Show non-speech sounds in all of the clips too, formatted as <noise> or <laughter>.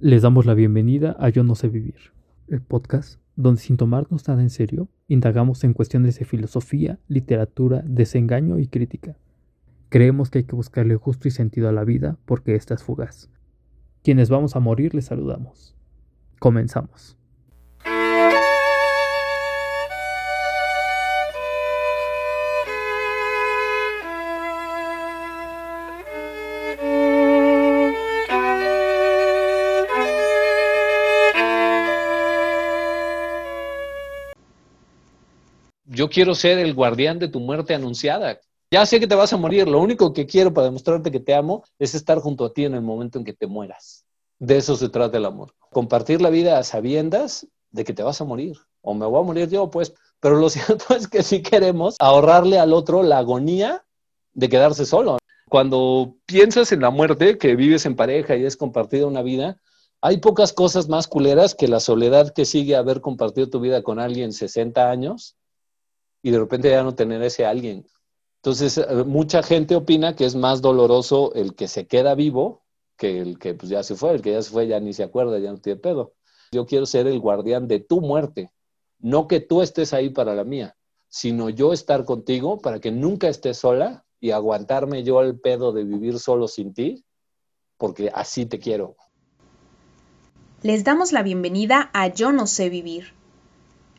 Les damos la bienvenida a Yo No sé vivir, el podcast donde sin tomarnos nada en serio, indagamos en cuestiones de filosofía, literatura, desengaño y crítica. Creemos que hay que buscarle gusto y sentido a la vida porque esta es fugaz. Quienes vamos a morir les saludamos. Comenzamos. Quiero ser el guardián de tu muerte anunciada. Ya sé que te vas a morir, lo único que quiero para demostrarte que te amo es estar junto a ti en el momento en que te mueras. De eso se trata el amor. Compartir la vida a sabiendas de que te vas a morir. O me voy a morir yo, pues. Pero lo <laughs> cierto es que sí queremos ahorrarle al otro la agonía de quedarse solo. Cuando piensas en la muerte, que vives en pareja y es compartida una vida, hay pocas cosas más culeras que la soledad que sigue haber compartido tu vida con alguien 60 años y de repente ya no tener ese alguien. Entonces, eh, mucha gente opina que es más doloroso el que se queda vivo que el que pues, ya se fue, el que ya se fue ya ni se acuerda, ya no tiene pedo. Yo quiero ser el guardián de tu muerte, no que tú estés ahí para la mía, sino yo estar contigo para que nunca estés sola y aguantarme yo el pedo de vivir solo sin ti, porque así te quiero. Les damos la bienvenida a Yo no sé vivir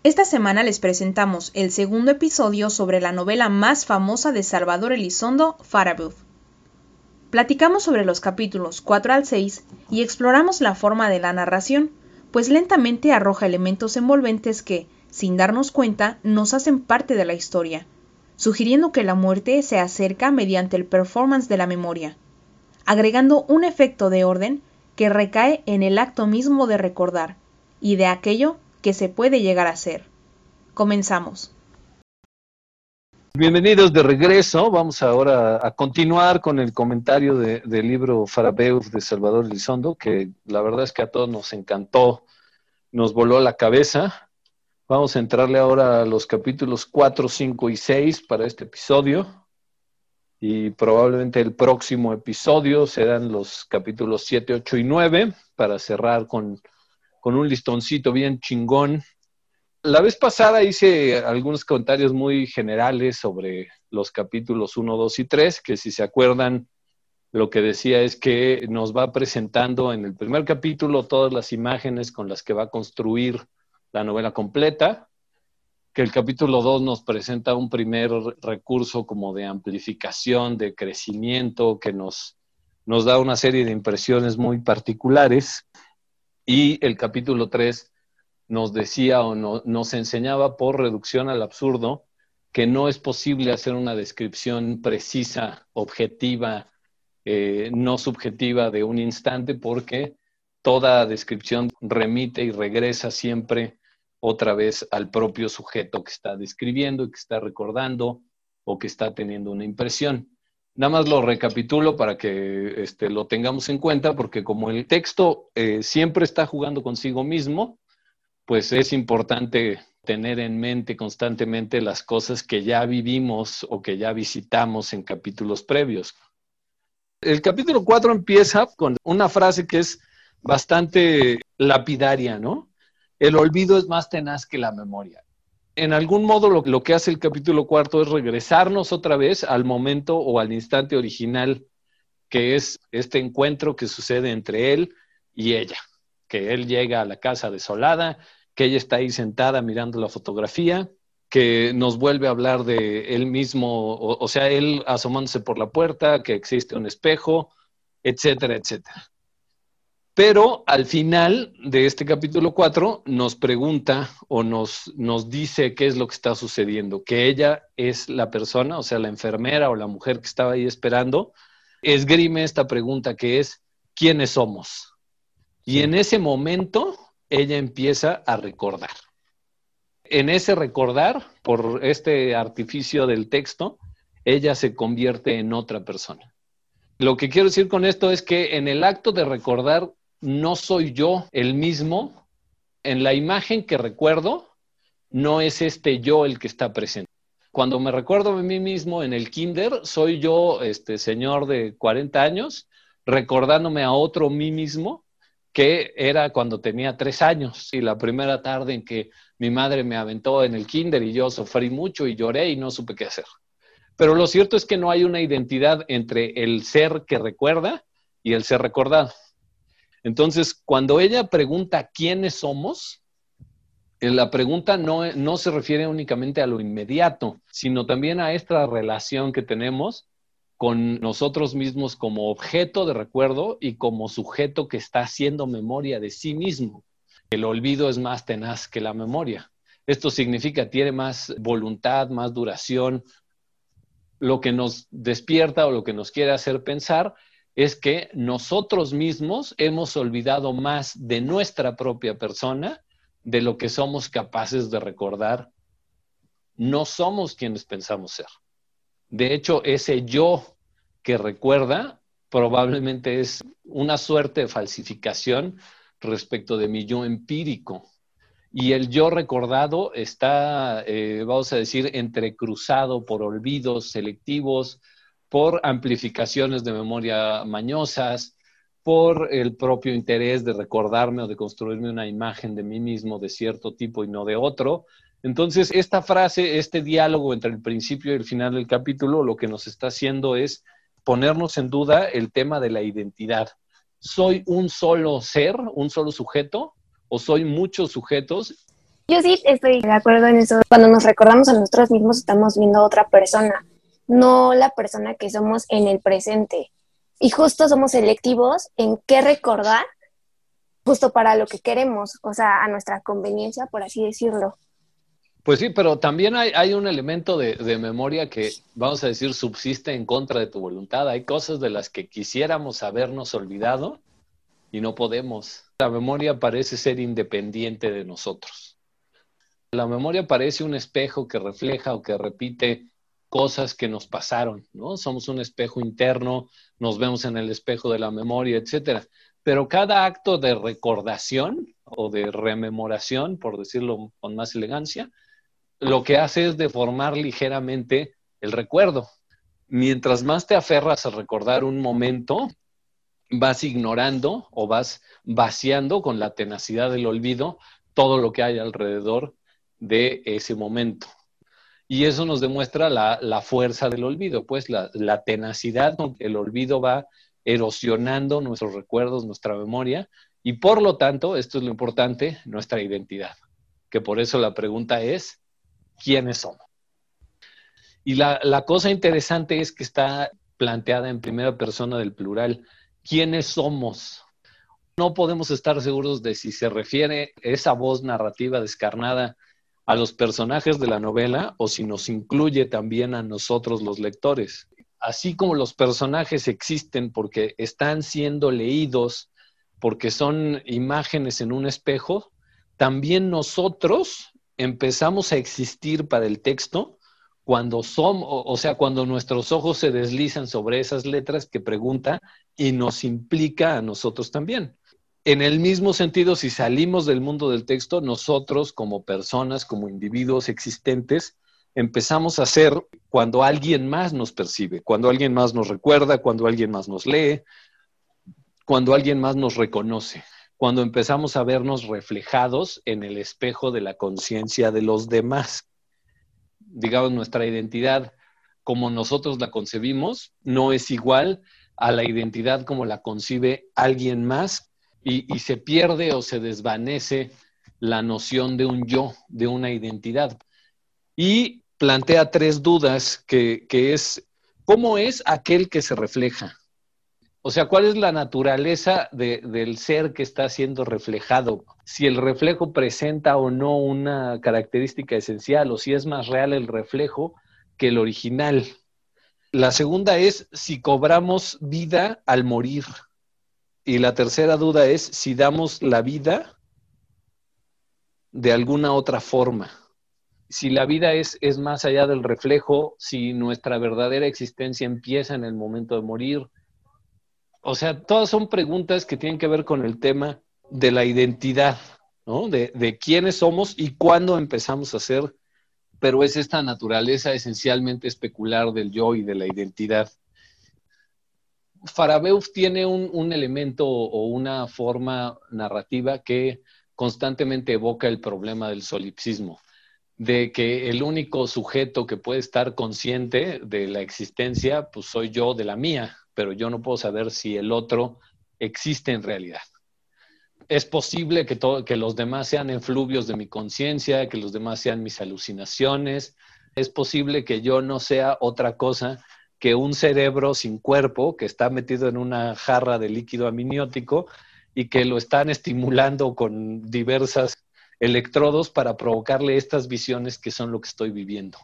esta semana les presentamos el segundo episodio sobre la novela más famosa de Salvador Elizondo, Farabuf. Platicamos sobre los capítulos 4 al 6 y exploramos la forma de la narración, pues lentamente arroja elementos envolventes que, sin darnos cuenta, nos hacen parte de la historia, sugiriendo que la muerte se acerca mediante el performance de la memoria, agregando un efecto de orden que recae en el acto mismo de recordar y de aquello que se puede llegar a ser. Comenzamos. Bienvenidos de regreso. Vamos ahora a continuar con el comentario del libro Farabeuf de Salvador Elizondo, que la verdad es que a todos nos encantó, nos voló la cabeza. Vamos a entrarle ahora a los capítulos 4, 5 y 6 para este episodio. Y probablemente el próximo episodio serán los capítulos 7, 8 y 9 para cerrar con con un listoncito bien chingón. La vez pasada hice algunos comentarios muy generales sobre los capítulos 1, 2 y 3, que si se acuerdan, lo que decía es que nos va presentando en el primer capítulo todas las imágenes con las que va a construir la novela completa, que el capítulo 2 nos presenta un primer recurso como de amplificación, de crecimiento, que nos, nos da una serie de impresiones muy particulares. Y el capítulo 3 nos decía o nos enseñaba por reducción al absurdo que no es posible hacer una descripción precisa, objetiva, eh, no subjetiva de un instante porque toda descripción remite y regresa siempre otra vez al propio sujeto que está describiendo, que está recordando o que está teniendo una impresión. Nada más lo recapitulo para que este, lo tengamos en cuenta, porque como el texto eh, siempre está jugando consigo mismo, pues es importante tener en mente constantemente las cosas que ya vivimos o que ya visitamos en capítulos previos. El capítulo 4 empieza con una frase que es bastante lapidaria, ¿no? El olvido es más tenaz que la memoria en algún modo lo, que hace el capítulo cuarto es regresarnos otra vez al momento o al instante original, que es este encuentro que sucede entre él y ella, que él llega a la casa desolada, que ella está ahí sentada mirando la fotografía, que nos vuelve a hablar de él mismo, o, o sea, él asomándose por la puerta, que existe un espejo, etcétera, etcétera. Pero al final de este capítulo 4 nos pregunta o nos, nos dice qué es lo que está sucediendo, que ella es la persona, o sea, la enfermera o la mujer que estaba ahí esperando, esgrime esta pregunta que es, ¿quiénes somos? Y en ese momento ella empieza a recordar. En ese recordar, por este artificio del texto, ella se convierte en otra persona. Lo que quiero decir con esto es que en el acto de recordar no soy yo el mismo. En la imagen que recuerdo, no es este yo el que está presente. Cuando me recuerdo de mí mismo en el kinder, soy yo, este señor de 40 años, recordándome a otro mí mismo que era cuando tenía tres años y la primera tarde en que mi madre me aventó en el kinder y yo sufrí mucho y lloré y no supe qué hacer. Pero lo cierto es que no hay una identidad entre el ser que recuerda y el ser recordado. Entonces, cuando ella pregunta quiénes somos, eh, la pregunta no, no se refiere únicamente a lo inmediato, sino también a esta relación que tenemos con nosotros mismos como objeto de recuerdo y como sujeto que está haciendo memoria de sí mismo. El olvido es más tenaz que la memoria. Esto significa, tiene más voluntad, más duración. Lo que nos despierta o lo que nos quiere hacer pensar es que nosotros mismos hemos olvidado más de nuestra propia persona de lo que somos capaces de recordar. No somos quienes pensamos ser. De hecho, ese yo que recuerda probablemente es una suerte de falsificación respecto de mi yo empírico. Y el yo recordado está, eh, vamos a decir, entrecruzado por olvidos selectivos, por amplificaciones de memoria mañosas, por el propio interés de recordarme o de construirme una imagen de mí mismo de cierto tipo y no de otro. Entonces, esta frase, este diálogo entre el principio y el final del capítulo, lo que nos está haciendo es ponernos en duda el tema de la identidad. ¿Soy un solo ser, un solo sujeto o soy muchos sujetos? Yo sí estoy de acuerdo en eso. Cuando nos recordamos a nosotros mismos estamos viendo a otra persona, no la persona que somos en el presente. Y justo somos selectivos en qué recordar justo para lo que queremos, o sea, a nuestra conveniencia, por así decirlo. Pues sí, pero también hay, un elemento de, de, memoria que, vamos a decir, subsiste en contra de tu voluntad. Hay cosas de las que quisiéramos habernos olvidado y no podemos. La memoria parece ser independiente de nosotros. La memoria parece un espejo que refleja o que repite cosas que nos pasaron, ¿no? Somos un espejo interno, nos vemos en el espejo de la memoria, etcétera. Pero cada acto de recordación o de rememoración, por decirlo con más elegancia, lo que hace es deformar ligeramente el recuerdo. Mientras más te aferras a recordar un momento, vas ignorando o vas vaciando con la tenacidad del olvido todo lo que hay alrededor de ese momento. Y eso nos demuestra la, fuerza del olvido, pues la, la tenacidad con que el olvido va erosionando nuestros recuerdos, nuestra memoria, y por lo tanto, esto es lo importante, nuestra identidad. Que por eso la pregunta es, quiénes somos. Y la, cosa interesante es que está planteada en primera persona del plural. ¿Quiénes somos? No podemos estar seguros de si se refiere esa voz narrativa descarnada a los personajes de la novela o si nos incluye también a nosotros los lectores. Así como los personajes existen porque están siendo leídos, porque son imágenes en un espejo, también nosotros empezamos a existir para el texto cuando somos, o sea, cuando nuestros ojos se deslizan sobre esas letras que pregunta y nos implica a nosotros también. En el mismo sentido, si salimos del mundo del texto, nosotros como personas, como individuos existentes, empezamos a ser cuando alguien más nos percibe, cuando alguien más nos recuerda, cuando alguien más nos lee, cuando alguien más nos reconoce cuando empezamos a vernos reflejados en el espejo de la conciencia de los demás. Digamos, nuestra identidad como nosotros la concebimos no es igual a la identidad como la concibe alguien más y, se pierde o se desvanece la noción de un yo, de una identidad. Y plantea tres dudas que, que es, ¿cómo es aquel que se refleja? O sea, ¿cuál es la naturaleza del ser que está siendo reflejado? Si el reflejo presenta o no una característica esencial o si es más real el reflejo que el original. La segunda es si cobramos vida al morir. Y la tercera duda es si damos la vida de alguna otra forma. Si la vida es, es más allá del reflejo, si nuestra verdadera existencia empieza en el momento de morir, o sea, todas son preguntas que tienen que ver con el tema de la identidad, ¿no? De, de quiénes somos y cuándo empezamos a ser, pero es esta naturaleza esencialmente especular del yo y de la identidad. Farabeuf tiene un, elemento o una forma narrativa que constantemente evoca el problema del solipsismo, de que el único sujeto que puede estar consciente de la existencia, pues soy yo de la mía, pero yo no puedo saber si el otro existe en realidad. Es posible que, que los demás sean efluvios de mi conciencia, que los demás sean mis alucinaciones, es posible que yo no sea otra cosa que un cerebro sin cuerpo que está metido en una jarra de líquido amniótico y que lo están estimulando con diversas electrodos para provocarle estas visiones que son lo que estoy viviendo.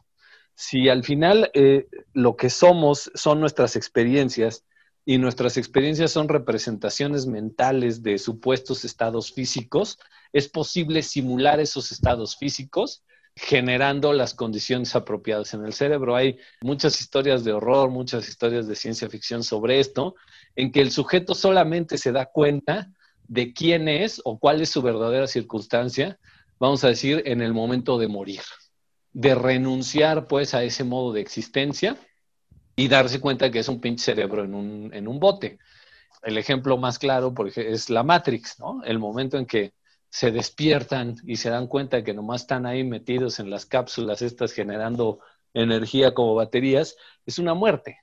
Si al final eh, lo que somos son nuestras experiencias y nuestras experiencias son representaciones mentales de supuestos estados físicos, es posible simular esos estados físicos generando las condiciones apropiadas en el cerebro. Hay muchas historias de horror, muchas historias de ciencia ficción sobre esto, en que el sujeto solamente se da cuenta de quién es o cuál es su verdadera circunstancia, vamos a decir, en el momento de morir, de renunciar pues a ese modo de existencia y darse cuenta que es un pinche cerebro en un, en un bote. El ejemplo más claro por ejemplo, es la Matrix, ¿no? El momento en que se despiertan y se dan cuenta que nomás están ahí metidos en las cápsulas estas generando energía como baterías, es una muerte.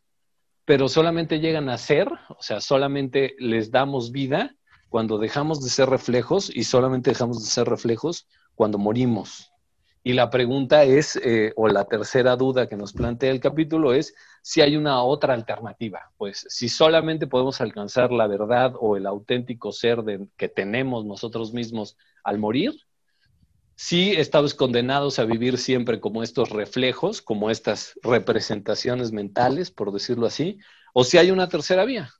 Pero solamente llegan a ser, o sea, solamente les damos vida cuando dejamos de ser reflejos y solamente dejamos de ser reflejos cuando morimos. Y la pregunta es, eh, o la tercera duda que nos plantea el capítulo es si hay una otra alternativa. Pues si solamente podemos alcanzar la verdad o el auténtico ser que tenemos nosotros mismos al morir, si estamos condenados a vivir siempre como estos reflejos, como estas representaciones mentales, por decirlo así, o si hay una tercera vía.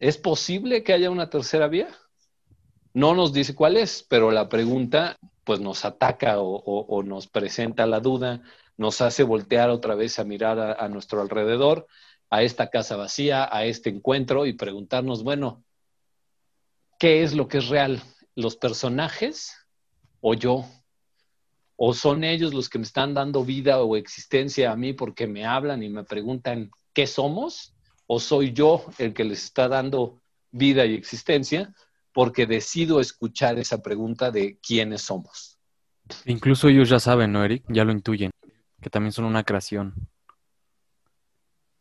¿Es posible que haya una tercera vía? No nos dice cuál es, pero la pregunta pues nos ataca o, nos presenta la duda, nos hace voltear otra vez a mirar a, nuestro alrededor, a esta casa vacía, a este encuentro y preguntarnos, bueno, ¿qué es lo que es real? ¿Los personajes o yo? ¿O son ellos los que me están dando vida o existencia a mí porque me hablan y me preguntan qué somos? ¿O soy yo el que les está dando vida y existencia? Porque decido escuchar esa pregunta de quiénes somos. Incluso ellos ya saben, ¿no, Eric? Ya lo intuyen, que también son una creación.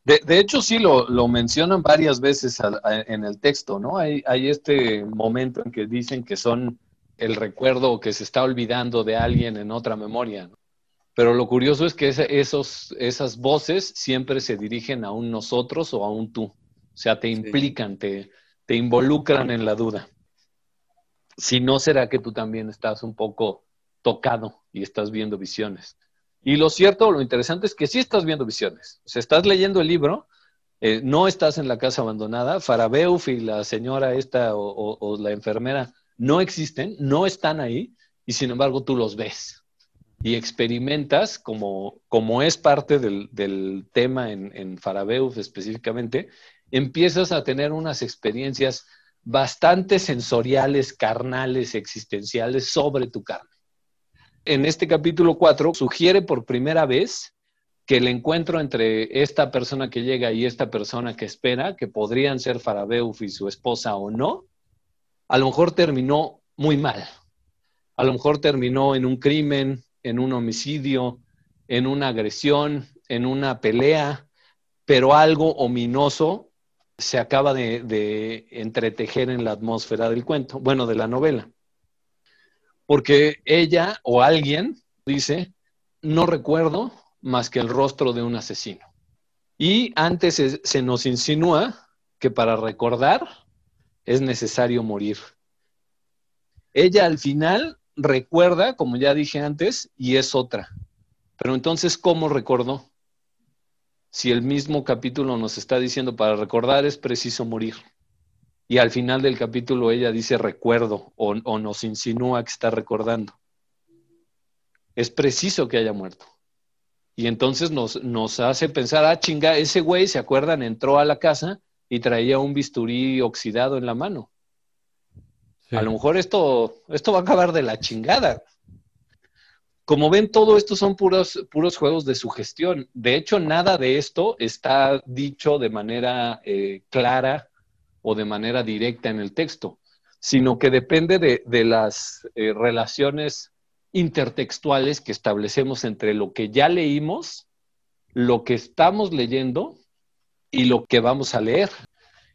De, hecho, sí lo, mencionan varias veces en el texto, ¿no? Hay, este momento en que dicen que son el recuerdo que se está olvidando de alguien en otra memoria. Pero lo curioso es que esos, esas voces siempre se dirigen a un nosotros o a un tú. O sea, te implican, te, te involucran en la duda si no será que tú también estás un poco tocado y estás viendo visiones. Y lo cierto, lo interesante es que sí estás viendo visiones. O sea, estás leyendo el libro, eh, no estás en la casa abandonada, Farabeuf y la señora esta o, la enfermera no existen, no están ahí, y sin embargo tú los ves y experimentas, como, como es parte del, tema en, en Farabeuf específicamente, empiezas a tener unas experiencias bastante sensoriales, carnales, existenciales sobre tu carne. En este capítulo 4 sugiere por primera vez que el encuentro entre esta persona que llega y esta persona que espera, que podrían ser Farabeuf y su esposa o no, a lo mejor terminó muy mal. A lo mejor terminó en un crimen, en un homicidio, en una agresión, en una pelea, pero algo ominoso se acaba de, entretejer en la atmósfera del cuento, bueno, de la novela. Porque ella o alguien dice, no recuerdo más que el rostro de un asesino. Y antes se, nos insinúa que para recordar es necesario morir. Ella al final recuerda, como ya dije antes, y es otra. Pero entonces, ¿cómo recordó? Si el mismo capítulo nos está diciendo para recordar es preciso morir? Y al final del capítulo ella dice recuerdo o, nos insinúa que está recordando. Es preciso que haya muerto. Y entonces nos, nos hace pensar, ah, chinga, ese güey, ¿se acuerdan? Entró a la casa y traía un bisturí oxidado en la mano. A lo mejor esto, esto va a acabar de la chingada. Como ven, todo esto son puros, puros juegos de sugestión. De hecho, nada de esto está dicho de manera eh, clara o de manera directa en el texto, sino que depende de, las eh, relaciones intertextuales que establecemos entre lo que ya leímos, lo que estamos leyendo y lo que vamos a leer.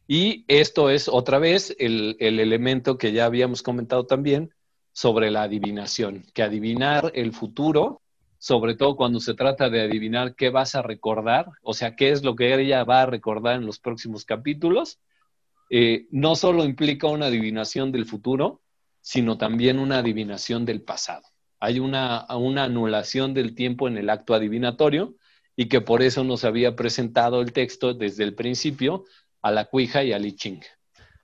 Y esto es otra vez el, el elemento que ya habíamos comentado también, sobre la adivinación, que adivinar el futuro, sobre todo cuando se trata de adivinar qué vas a recordar, o sea, qué es lo que ella va a recordar en los próximos capítulos, eh, no solo implica una adivinación del futuro, sino también una adivinación del pasado. Hay una, una anulación del tiempo en el acto adivinatorio y que por eso nos había presentado el texto desde el principio a la cuija y al I Ching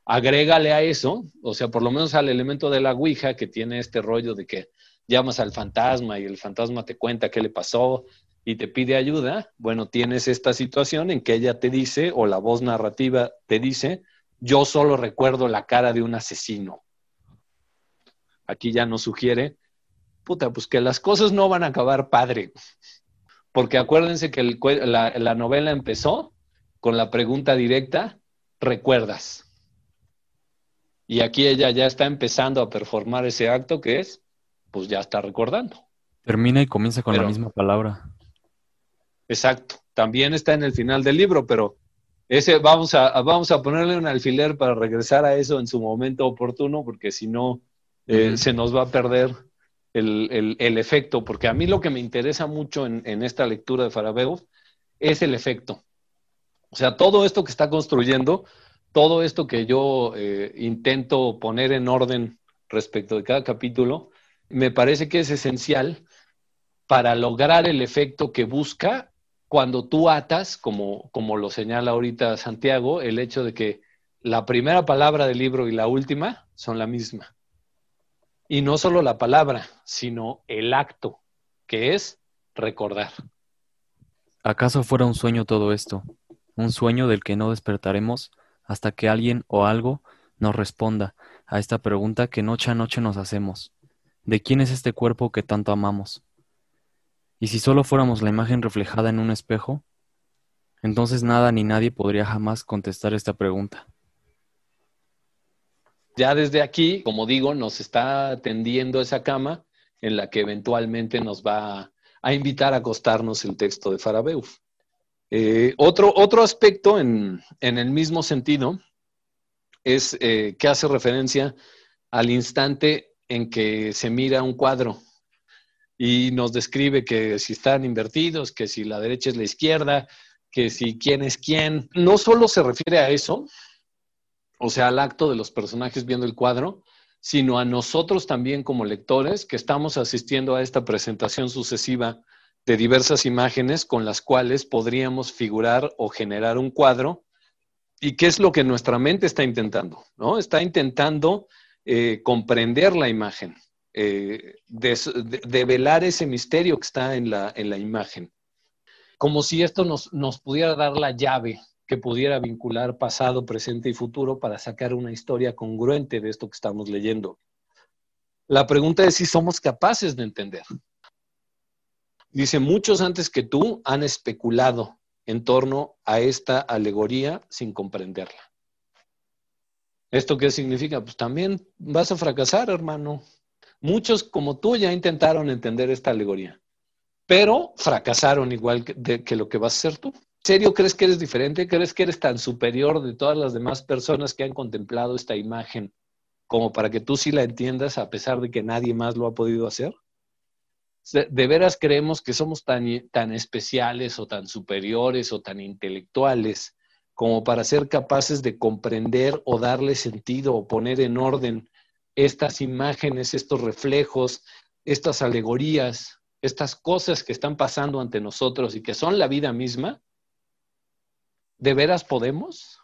agrégale a eso, o sea, por lo menos al elemento de la Ouija que tiene este rollo de que llamas al fantasma y el fantasma te cuenta qué le pasó y te pide ayuda, bueno, tienes esta situación en que ella te dice, o la voz narrativa te dice, yo solo recuerdo la cara de un asesino. Aquí ya nos sugiere, puta, pues que las cosas no van a acabar padre. Porque acuérdense que la novela empezó con la pregunta directa, ¿recuerdas? Y aquí ella ya está empezando a performar ese acto que es, pues ya está recordando. Termina y comienza con la misma palabra. Exacto. También está en el final del libro, pero ese vamos a, vamos a ponerle un alfiler para regresar a eso en su momento oportuno, porque si no, eh, se nos va a perder el, efecto. Porque a mí lo que me interesa mucho en, en esta lectura de Farabeo es el efecto. O sea, todo esto que está construyendo todo esto que yo eh, intento poner en orden respecto de cada capítulo, me parece que es esencial para lograr el efecto que busca cuando tú atas, como, como lo señala ahorita Santiago, el hecho de que la primera palabra del libro y la última son la misma. Y no solo la palabra, sino el acto, que es recordar. ¿Acaso fuera un sueño todo esto? ¿Un sueño del que no despertaremos? Hasta que alguien o algo nos responda a esta pregunta que noche a noche nos hacemos. ¿De quién es este cuerpo que tanto amamos? Y si solo fuéramos la imagen reflejada en un espejo, entonces nada ni nadie podría jamás contestar esta pregunta. Ya desde aquí, como digo, nos está tendiendo esa cama en la que eventualmente nos va a invitar a acostarnos el texto de Farabeuf. Eh, otro, otro aspecto en, el mismo sentido es eh, que hace referencia al instante en que se mira un cuadro y nos describe que si están invertidos, que si la derecha es la izquierda, que si quién es quién. No solo se refiere a eso, o sea, al acto de los personajes viendo el cuadro, sino a nosotros también como lectores que estamos asistiendo a esta presentación sucesiva de diversas imágenes con las cuales podríamos figurar o generar un cuadro. ¿Y qué es lo que nuestra mente está intentando? ¿no? Está intentando eh, comprender la imagen, eh, develar ese misterio que está en la, en la imagen. Como si esto nos, nos pudiera dar la llave que pudiera vincular pasado, presente y futuro para sacar una historia congruente de esto que estamos leyendo. La pregunta es si somos capaces de entender. Dice, muchos antes que tú han especulado en torno a esta alegoría sin comprenderla. ¿Esto qué significa? Pues también vas a fracasar, hermano. Muchos como tú ya intentaron entender esta alegoría, pero fracasaron igual que, lo que vas a hacer tú. ¿En serio crees que eres diferente? ¿Crees que eres tan superior de todas las demás personas que han contemplado esta imagen como para que tú sí la entiendas a pesar de que nadie más lo ha podido hacer? De veras creemos que somos tan, tan especiales o tan superiores o tan intelectuales como para ser capaces de comprender o darle sentido o poner en orden estas imágenes, estos reflejos, estas alegorías, estas cosas que están pasando ante nosotros y que son la vida misma? ¿De veras podemos?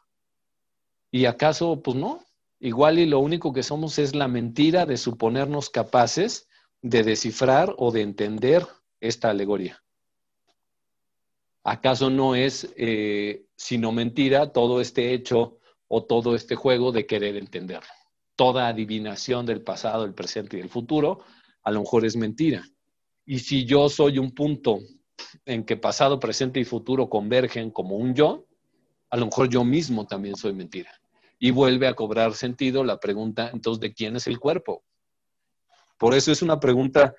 ¿Y acaso, pues no? Igual y lo único que somos es la mentira de suponernos capaces de descifrar o de entender esta alegoría. ¿Acaso no es eh, sino mentira todo este hecho o todo este juego de querer entenderlo? Toda adivinación del pasado, el presente y el futuro, a lo mejor es mentira. Y si yo soy un punto en que pasado, presente y futuro convergen como un yo, a lo mejor yo mismo también soy mentira. Y vuelve a cobrar sentido la pregunta, entonces, ¿de quién es el cuerpo? Por eso es una pregunta,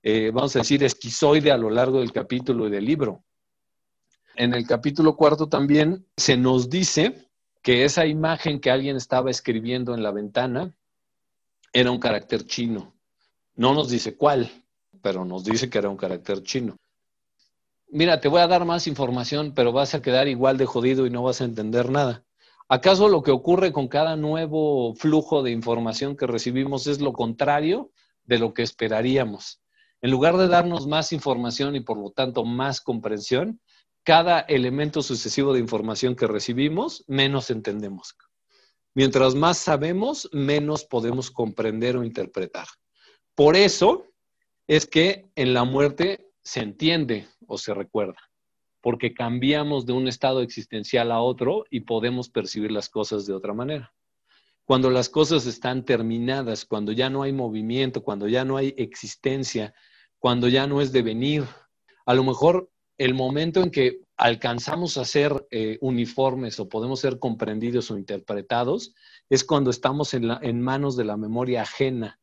eh, vamos a decir, esquizoide a lo largo del capítulo y del libro. En el capítulo cuarto también se nos dice que esa imagen que alguien estaba escribiendo en la ventana era un carácter chino. No nos dice cuál, pero nos dice que era un carácter chino. Mira, te voy a dar más información, pero vas a quedar igual de jodido y no vas a entender nada. ¿Acaso lo que ocurre con cada nuevo flujo de información que recibimos es lo contrario de lo que esperaríamos? En lugar de darnos más información y por lo tanto más comprensión, cada elemento sucesivo de información que recibimos, menos entendemos. Mientras más sabemos, menos podemos comprender o interpretar. Por eso es que en la muerte se entiende o se recuerda, porque cambiamos de un estado existencial a otro y podemos percibir las cosas de otra manera. Cuando las cosas están terminadas, cuando ya no hay movimiento, cuando ya no hay existencia, cuando ya no es devenir, a lo mejor el momento en que alcanzamos a ser eh, uniformes o podemos ser comprendidos o interpretados es cuando estamos en, en manos de la memoria ajena,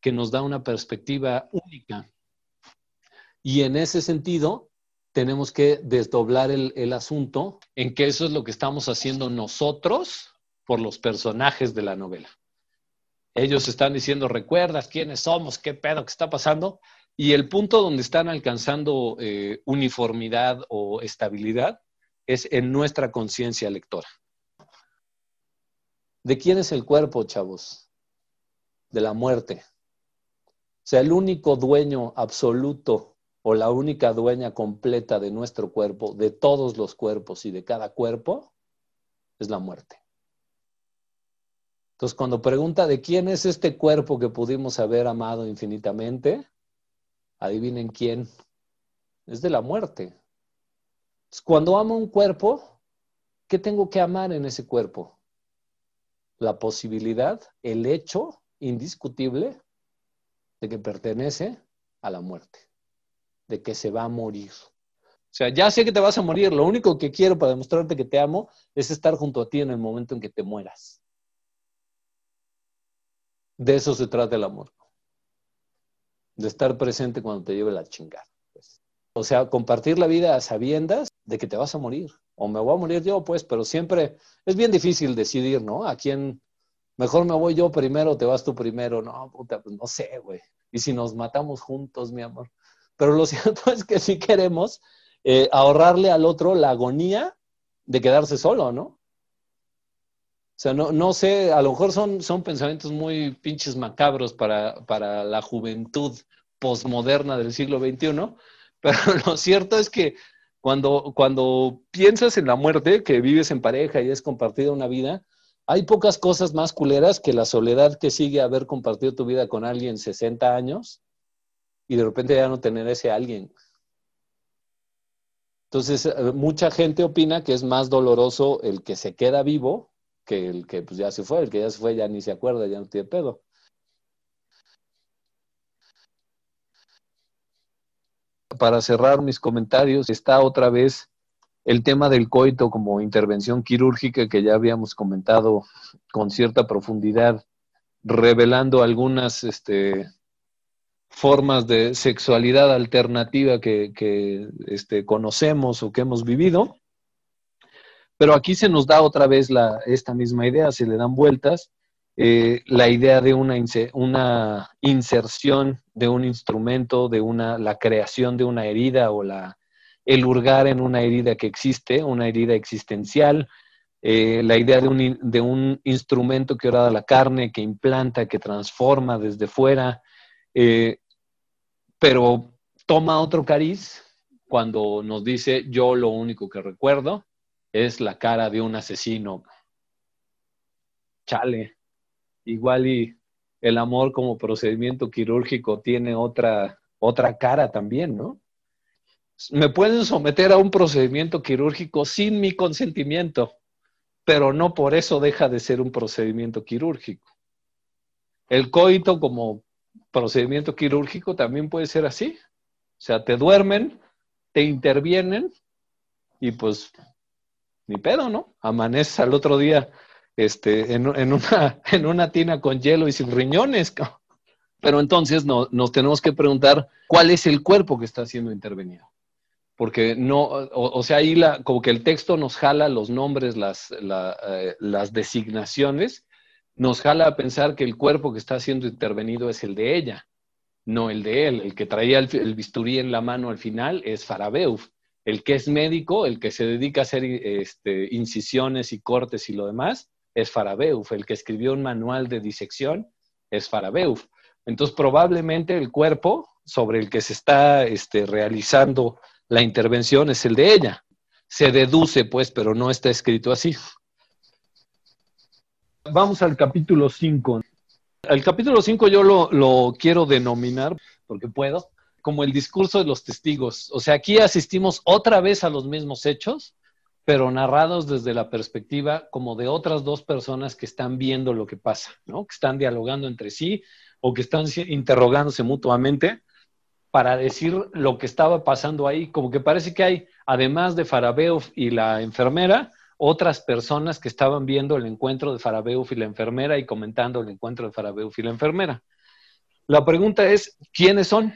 que nos da una perspectiva única. Y en ese sentido, tenemos que desdoblar el, asunto en que eso es lo que estamos haciendo nosotros por los personajes de la novela. Ellos están diciendo, ¿recuerdas quiénes somos? ¿Qué pedo que está pasando? Y el punto donde están alcanzando eh, uniformidad o estabilidad es en nuestra conciencia lectora. ¿De quién es el cuerpo, chavos? De la muerte. O sea, el único dueño absoluto o la única dueña completa de nuestro cuerpo, de todos los cuerpos y de cada cuerpo, es la muerte. Entonces, cuando pregunta de quién es este cuerpo que pudimos haber amado infinitamente, adivinen quién. Es de la muerte. cuando amo un cuerpo, ¿qué tengo que amar en ese cuerpo? La posibilidad, el hecho indiscutible de que pertenece a la muerte de que se va a morir. O sea, ya sé que te vas a morir, lo único que quiero para demostrarte que te amo es estar junto a ti en el momento en que te mueras. De eso se trata el amor. De estar presente cuando te lleve la chingada. Pues. O sea, compartir la vida a sabiendas de que te vas a morir. O me voy a morir yo, pues, pero siempre es bien difícil decidir, ¿no? A quién, mejor me voy yo primero, te vas tú primero. No, puta, pues no sé, güey. Y si nos matamos juntos, mi amor. Pero lo <laughs> cierto es que sí queremos eh, ahorrarle al otro la agonía de quedarse solo, ¿no? O sea, no, no sé, a lo mejor son, son pensamientos muy pinches macabros para, para la juventud posmoderna del siglo XXI, <laughs> pero lo cierto es que cuando, cuando piensas en la muerte, que vives en pareja y es compartida una vida, hay pocas cosas más culeras que la soledad que sigue haber compartido tu vida con alguien 60 años y de repente ya no tener ese alguien. Entonces, eh, mucha gente opina que es más doloroso el que se queda vivo que el que pues, ya se fue. El que ya se fue ya ni se acuerda, ya no tiene pedo. Para cerrar mis comentarios, está otra vez el tema del coito como intervención quirúrgica que ya habíamos comentado con cierta profundidad, revelando algunas este, formas de sexualidad alternativa que, este, conocemos o que hemos vivido. Pero aquí se nos da otra vez esta misma idea, se le dan vueltas, eh, la idea de una, inserción de un instrumento, de una, la creación de una herida o el hurgar en una herida que existe, una herida existencial, eh, la idea de un, de un, instrumento que orada la carne, que implanta, que transforma desde fuera, eh, pero toma otro cariz cuando nos dice, yo lo único que recuerdo es la cara de un asesino. Chale, igual y el amor como procedimiento quirúrgico tiene otra, otra cara también, ¿no? Me pueden someter a un procedimiento quirúrgico sin mi consentimiento, pero no por eso deja de ser un procedimiento quirúrgico. El coito como procedimiento quirúrgico también puede ser así. O sea, te duermen, te intervienen y pues ni pedo, ¿no? Amaneces al otro día este, en, una, <laughs> en una tina con hielo y sin riñones. Pero entonces nos tenemos que preguntar cuál es el cuerpo que está siendo intervenido. Porque no, o, sea, ahí la, como que el texto nos jala los nombres, las, eh, las designaciones, nos jala a pensar que el cuerpo que está siendo intervenido es el de ella, no el de él. El que traía el, bisturí en la mano al final es Farabeuf. El que es médico, el que se dedica a hacer este, incisiones y cortes y lo demás, es Farabeuf. El que escribió un manual de disección es Farabeuf. Entonces, probablemente el cuerpo sobre el que se está este, realizando la intervención es el de ella. Se deduce, pues, pero no está escrito así. Vamos al capítulo 5. El capítulo 5 yo lo, lo quiero denominar, porque puedo, como el discurso de los testigos. O sea, aquí asistimos otra vez a los mismos hechos, pero narrados desde la perspectiva como de otras dos personas que están viendo lo que pasa, ¿no? Que están dialogando entre sí o que están interrogándose mutuamente para decir lo que estaba pasando ahí. Como que parece que hay, además de Farabeuf y la enfermera, otras personas que estaban viendo el encuentro de Farabeuf y la enfermera y comentando el encuentro de Farabeuf y la enfermera. La pregunta es, ¿quiénes son?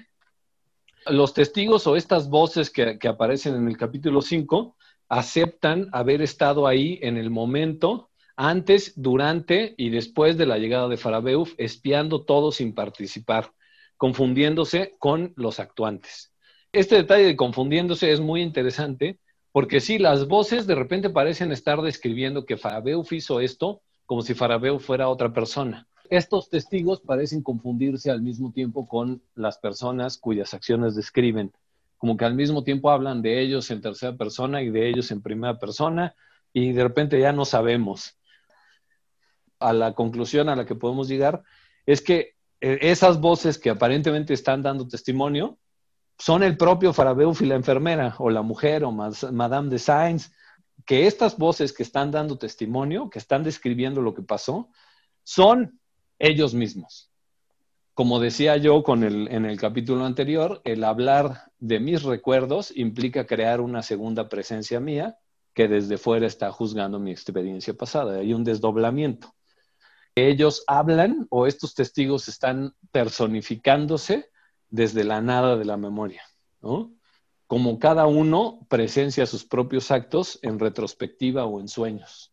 Los testigos o estas voces que, aparecen en el capítulo 5 aceptan haber estado ahí en el momento antes, durante y después de la llegada de Farabeuf, espiando todo sin participar, confundiéndose con los actuantes. Este detalle de confundiéndose es muy interesante porque sí, las voces de repente parecen estar describiendo que Farabeuf hizo esto como si Farabeuf fuera otra persona. Estos testigos parecen confundirse al mismo tiempo con las personas cuyas acciones describen, como que al mismo tiempo hablan de ellos en tercera persona y de ellos en primera persona, y de repente ya no sabemos. A la conclusión a la que podemos llegar es que eh, esas voces que aparentemente están dando testimonio son el propio Farabeuf y la enfermera, o la mujer, o Madame de Sainz, que estas voces que están dando testimonio, que están describiendo lo que pasó, son ellos mismos. Como decía yo con el, en el capítulo anterior, el hablar de mis recuerdos implica crear una segunda presencia mía que desde fuera está juzgando mi experiencia pasada. Hay un desdoblamiento. Ellos hablan o estos testigos están personificándose desde la nada de la memoria, ¿no? Como cada uno presencia sus propios actos en retrospectiva o en sueños.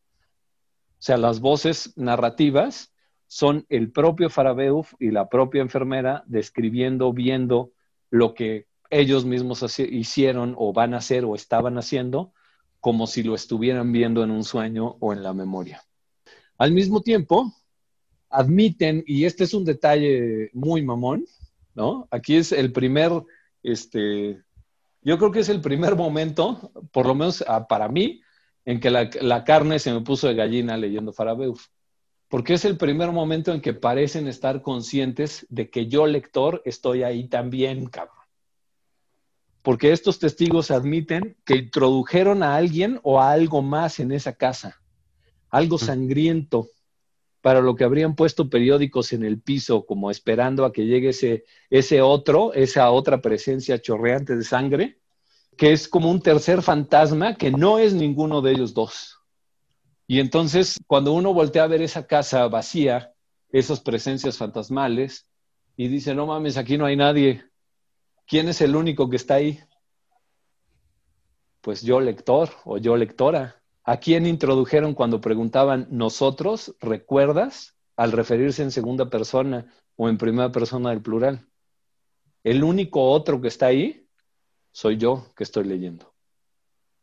O sea, las voces narrativas son el propio Farabeuf y la propia enfermera describiendo, viendo lo que ellos mismos hicieron o van a hacer o estaban haciendo, como si lo estuvieran viendo en un sueño o en la memoria. Al mismo tiempo, admiten, y este es un detalle muy mamón, ¿no? Aquí es el primer, este, yo creo que es el primer momento, por lo menos ah, para mí, en que la, carne se me puso de gallina leyendo Farabeuf. Porque es el primer momento en que parecen estar conscientes de que yo, lector, estoy ahí también, cabrón. Porque estos testigos admiten que introdujeron a alguien o a algo más en esa casa, algo sangriento, para lo que habrían puesto periódicos en el piso, como esperando a que llegue ese, ese otro, esa otra presencia chorreante de sangre, que es como un tercer fantasma que no es ninguno de ellos dos. Y entonces, cuando uno voltea a ver esa casa vacía, esas presencias fantasmales, y dice, no mames, aquí no hay nadie, ¿quién es el único que está ahí? Pues yo lector o yo lectora. ¿A quién introdujeron cuando preguntaban nosotros? ¿Recuerdas? Al referirse en segunda persona o en primera persona del plural. El único otro que está ahí soy yo que estoy leyendo.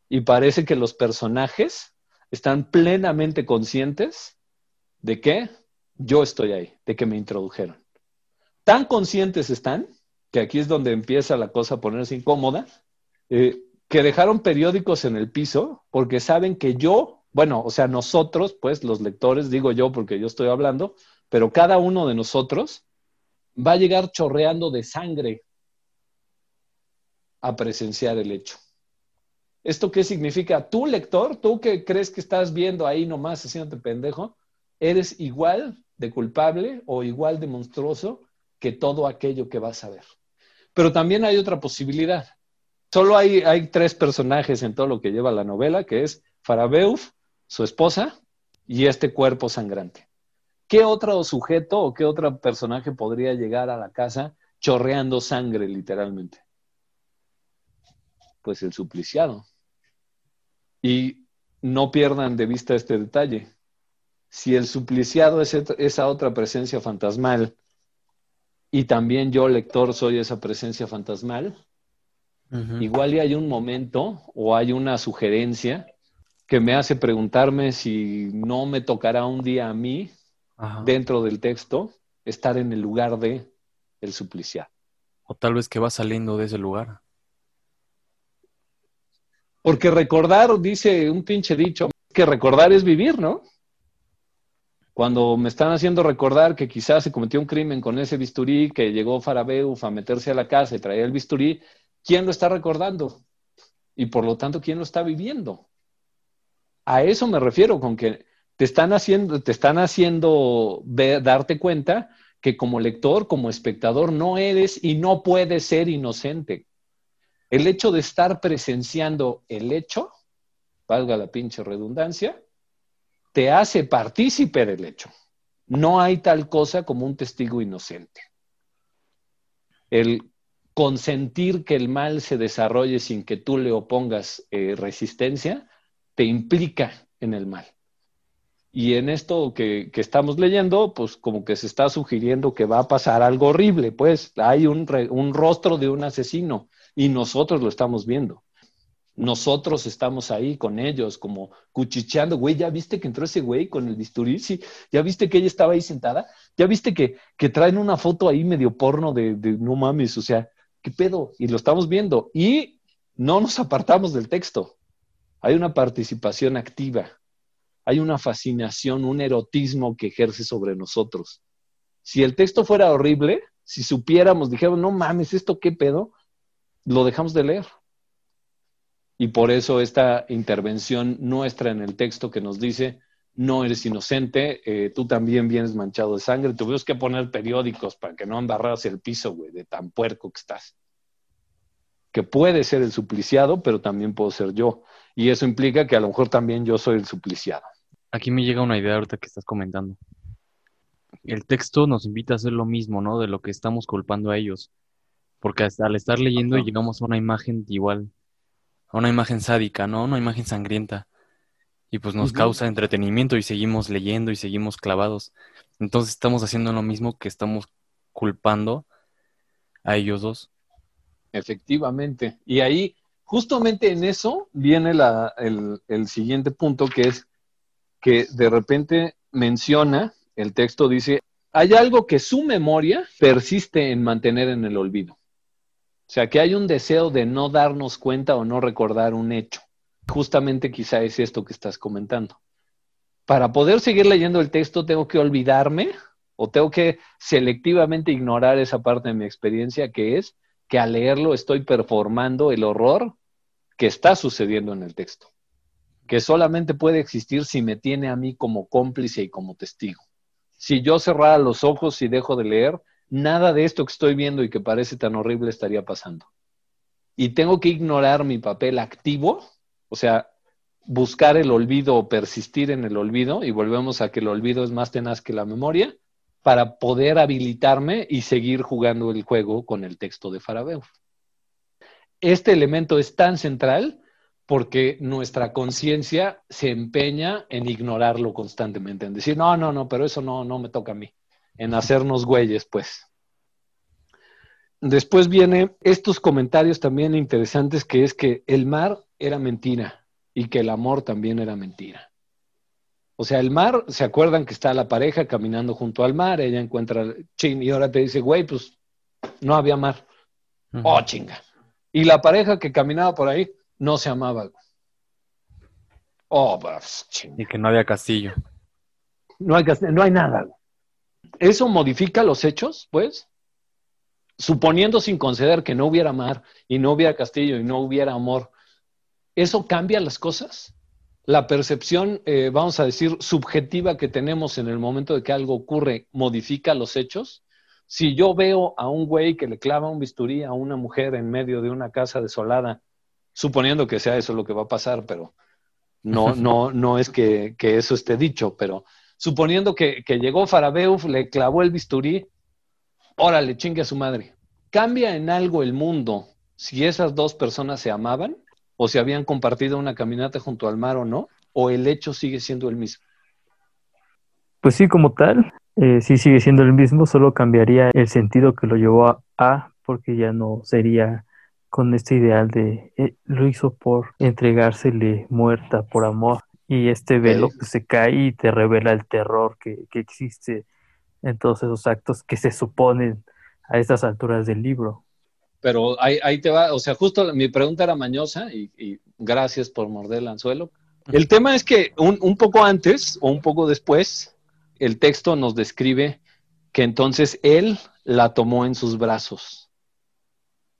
Y parece que los personajes están plenamente conscientes de que yo estoy ahí, de que me introdujeron. Tan conscientes están, que aquí es donde empieza la cosa a ponerse incómoda, eh, que dejaron periódicos en el piso porque saben que yo, bueno, o sea, nosotros, pues los lectores, digo yo porque yo estoy hablando, pero cada uno de nosotros va a llegar chorreando de sangre a presenciar el hecho. ¿Esto qué significa? Tú, lector, tú que crees que estás viendo ahí nomás haciéndote pendejo, eres igual de culpable o igual de monstruoso que todo aquello que vas a ver. Pero también hay otra posibilidad. Solo hay, hay tres personajes en todo lo que lleva la novela, que es Farabeuf, su esposa, y este cuerpo sangrante. ¿Qué otro sujeto o qué otro personaje podría llegar a la casa chorreando sangre, literalmente? Pues el supliciado. Y no pierdan de vista este detalle. Si el supliciado es esa otra presencia fantasmal y también yo, lector, soy esa presencia fantasmal, igual y hay un momento o hay una sugerencia que me hace preguntarme si no me tocará un día a mí, dentro del texto, estar en el lugar de el supliciado. O tal vez que va saliendo de ese lugar. Porque recordar, dice un pinche dicho, que recordar es vivir, ¿no? Cuando me están haciendo recordar que quizás se cometió un crimen con ese bisturí, que llegó Farabeuf a meterse a la casa y traía el bisturí, ¿quién lo está recordando? Y por lo tanto, ¿quién lo está viviendo? A eso me refiero con que te están haciendo, te están haciendo darte cuenta que como lector, como espectador, no eres y no puedes ser inocente. El hecho de estar presenciando el hecho, valga la pinche redundancia, te hace partícipe del hecho. No hay tal cosa como un testigo inocente. El consentir que el mal se desarrolle sin que tú le opongas eh, resistencia te implica en el mal. Y en esto que, estamos leyendo, pues como que se está sugiriendo que va a pasar algo horrible, pues hay un, un rostro de un asesino y nosotros lo estamos viendo. Nosotros estamos ahí con ellos, como cuchicheando, güey, ¿ya viste que entró ese güey con el bisturí? Sí, ¿ya viste que ella estaba ahí sentada? ¿Ya viste que, que traen una foto ahí medio porno de, de no mames? O sea, ¿qué pedo? Y lo estamos viendo. Y no nos apartamos del texto hay una participación activa, hay una fascinación, un erotismo que ejerce sobre nosotros. Si el texto fuera horrible, si supiéramos, dijéramos, no mames, ¿esto qué pedo? Lo dejamos de leer. Y por eso esta intervención nuestra en el texto que nos dice, no eres inocente, eh, tú también vienes manchado de sangre, tuvimos que poner periódicos para que no embarras el piso, güey, de tan puerco que estás. Que puede ser el supliciado, pero también puedo ser yo. Y eso implica que a lo mejor también yo soy el supliciado. Aquí me llega una idea ahorita que estás comentando. El texto nos invita a hacer lo mismo, ¿no? De lo que estamos culpando a ellos. Porque hasta al estar leyendo llegamos a una imagen igual, a una imagen sádica, ¿no? Una imagen sangrienta. Y pues nos causa entretenimiento y seguimos leyendo y seguimos clavados. Entonces estamos haciendo lo mismo que estamos culpando a ellos dos. Efectivamente. Y ahí justamente en eso viene el, siguiente punto, que es que de repente menciona, el texto dice, hay algo que su memoria persiste en mantener en el olvido. O sea, que hay un deseo de no darnos cuenta o no recordar un hecho. Justamente quizá es esto que estás comentando. Para poder seguir leyendo el texto tengo que olvidarme o tengo que selectivamente ignorar esa parte de mi experiencia que es que al leerlo estoy performando el horror que está sucediendo en el texto, que solamente puede existir si me tiene a mí como cómplice y como testigo. Si yo cerrara los ojos y dejo de leer, nada de esto que estoy viendo y que parece tan horrible estaría pasando. Y tengo que ignorar mi papel activo, o sea, buscar el olvido o persistir en el olvido, y volvemos a que el olvido es más tenaz que la memoria, para poder habilitarme y seguir jugando el juego con el texto de Farabeu. Este elemento es tan central porque nuestra conciencia se empeña en ignorarlo constantemente, en decir, no, no, no, pero eso no, no me toca a mí, en hacernos güeyes, pues. Después vienen estos comentarios también interesantes que es que el mar era mentira y que el amor también era mentira. O sea, el mar, ¿se acuerdan que está la pareja caminando junto al mar? Ella encuentra chin y ahora te dice, güey, pues no había mar. Oh, chinga. Y la pareja que caminaba por ahí no se amaba. Oh, pues, chinga. Y que no había castillo. No hay, no hay nada. ¿Eso modifica los hechos, pues? Suponiendo sin conceder que no hubiera mar y no hubiera castillo y no hubiera amor, ¿eso cambia las cosas? la percepción, eh, vamos a decir, subjetiva que tenemos en el momento de que algo ocurre, modifica los hechos, Si yo veo a un güey que le clava un bisturí a una mujer en medio de una casa desolada, suponiendo que sea eso lo que va a pasar, pero no, no, no es que, eso esté dicho, pero suponiendo que, que llegó Farabeuf, le clavó el bisturí, órale, chingue a su madre. ¿Cambia en algo el mundo si esas dos personas se amaban o si habían compartido una caminata junto al mar o no? ¿O el hecho sigue siendo el mismo? Pues sí, como tal, eh, sí sigue siendo el mismo, solo cambiaría el sentido que lo llevó a, porque ya no sería con este ideal de eh, lo hizo por entregársele muerta por amor y este velo que se cae y te revela el terror que, que existe en todos esos actos que se suponen a estas alturas del libro. Pero ahí, ahí te va, o sea, justo mi pregunta era mañosa y, y gracias por morder el anzuelo. El tema es que un, un poco antes o un poco después, el texto nos describe que entonces él la tomó en sus brazos.